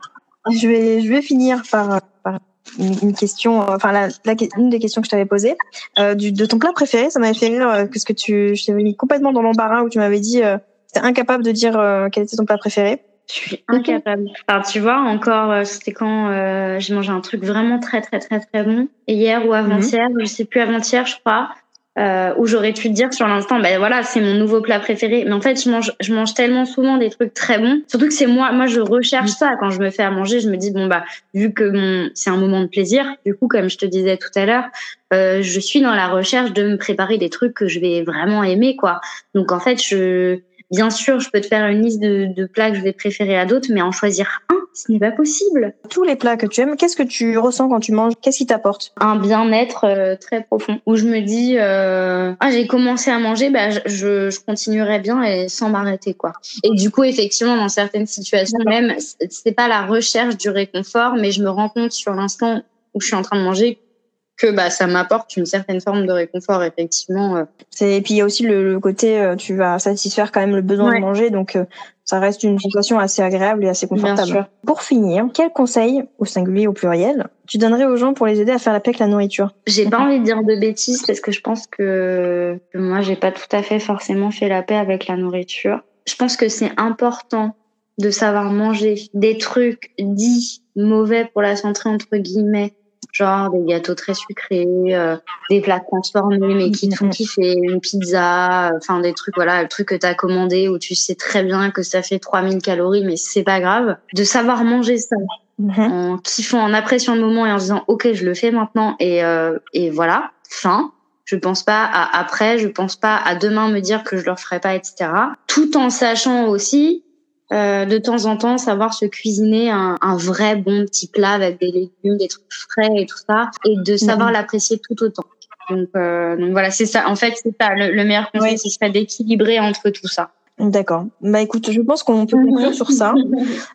Je vais, je vais finir par, par une question, enfin la, une des questions que je t'avais posées, euh, du, de ton plat préféré, ça m'avait fait rire euh, parce que tu, je t'avais mis complètement dans l'embarras où tu m'avais dit, euh, t'es incapable de dire euh, quel était ton plat préféré. Je suis incapable. Alors tu vois, encore, euh, c'était quand euh, j'ai mangé un truc vraiment très très très très bon hier ou avant-hier, mhm. je sais plus avant-hier, je crois euh, où j'aurais pu te dire sur l'instant, ben voilà, c'est mon nouveau plat préféré. Mais en fait, je mange, je mange tellement souvent des trucs très bons. Surtout que c'est moi, moi je recherche ça quand je me fais à manger. Je me dis bon bah vu que mon, c'est un moment de plaisir. Du coup, comme je te disais tout à l'heure, euh, je suis dans la recherche de me préparer des trucs que je vais vraiment aimer quoi. Donc en fait, je Bien sûr, je peux te faire une liste de, de plats que je vais préférer à d'autres, mais en choisir un, ce n'est pas possible. Tous les plats que tu aimes, qu'est-ce que tu ressens quand tu manges? Qu'est-ce qui t'apporte? Un bien-être euh, très profond, où je me dis, euh, ah j'ai commencé à manger, bah je, je continuerai bien et sans m'arrêter quoi. Et du coup, effectivement, dans certaines situations même, c'est pas la recherche du réconfort, mais je me rends compte sur l'instant où je suis en train de manger que bah ça m'apporte une certaine forme de réconfort effectivement. Euh. C'est et puis il y a aussi le, côté euh, tu vas satisfaire quand même le besoin de manger donc euh, ça reste une sensation assez agréable et assez confortable. Pour finir, quel conseil au singulier au pluriel tu donnerais aux gens pour les aider à faire la paix avec la nourriture? J'ai pas envie de dire de bêtises parce que je pense que, que moi j'ai pas tout à fait forcément fait la paix avec la nourriture. Je pense que c'est important de savoir manger des trucs dits mauvais pour la santé entre guillemets genre des gâteaux très sucrés, euh, des plats transformés mais qui te font kiffer, une pizza, enfin des trucs voilà, le truc que tu as commandé où tu sais très bien que ça fait 3000 calories mais c'est pas grave, de savoir manger ça mhm. en kiffant, en appréciant le moment et en disant OK, je le fais maintenant et euh, et voilà, fin. Je pense pas à après, je pense pas à demain me dire que je le ferai pas, etc. Tout en sachant aussi euh, de temps en temps savoir se cuisiner un, un, vrai bon petit plat avec des légumes, des trucs frais et tout ça, et de savoir l'apprécier tout autant. Donc, euh, donc voilà, c'est ça. En fait, c'est ça le, meilleur conseil, ce serait d'équilibrer entre tout ça. D'accord. Bah écoute, je pense qu'on peut conclure sur ça.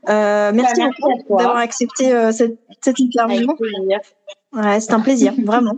Euh, merci, bah, beaucoup d'avoir accepté euh, cette, cette interview. Ouais, c'est un plaisir, vraiment.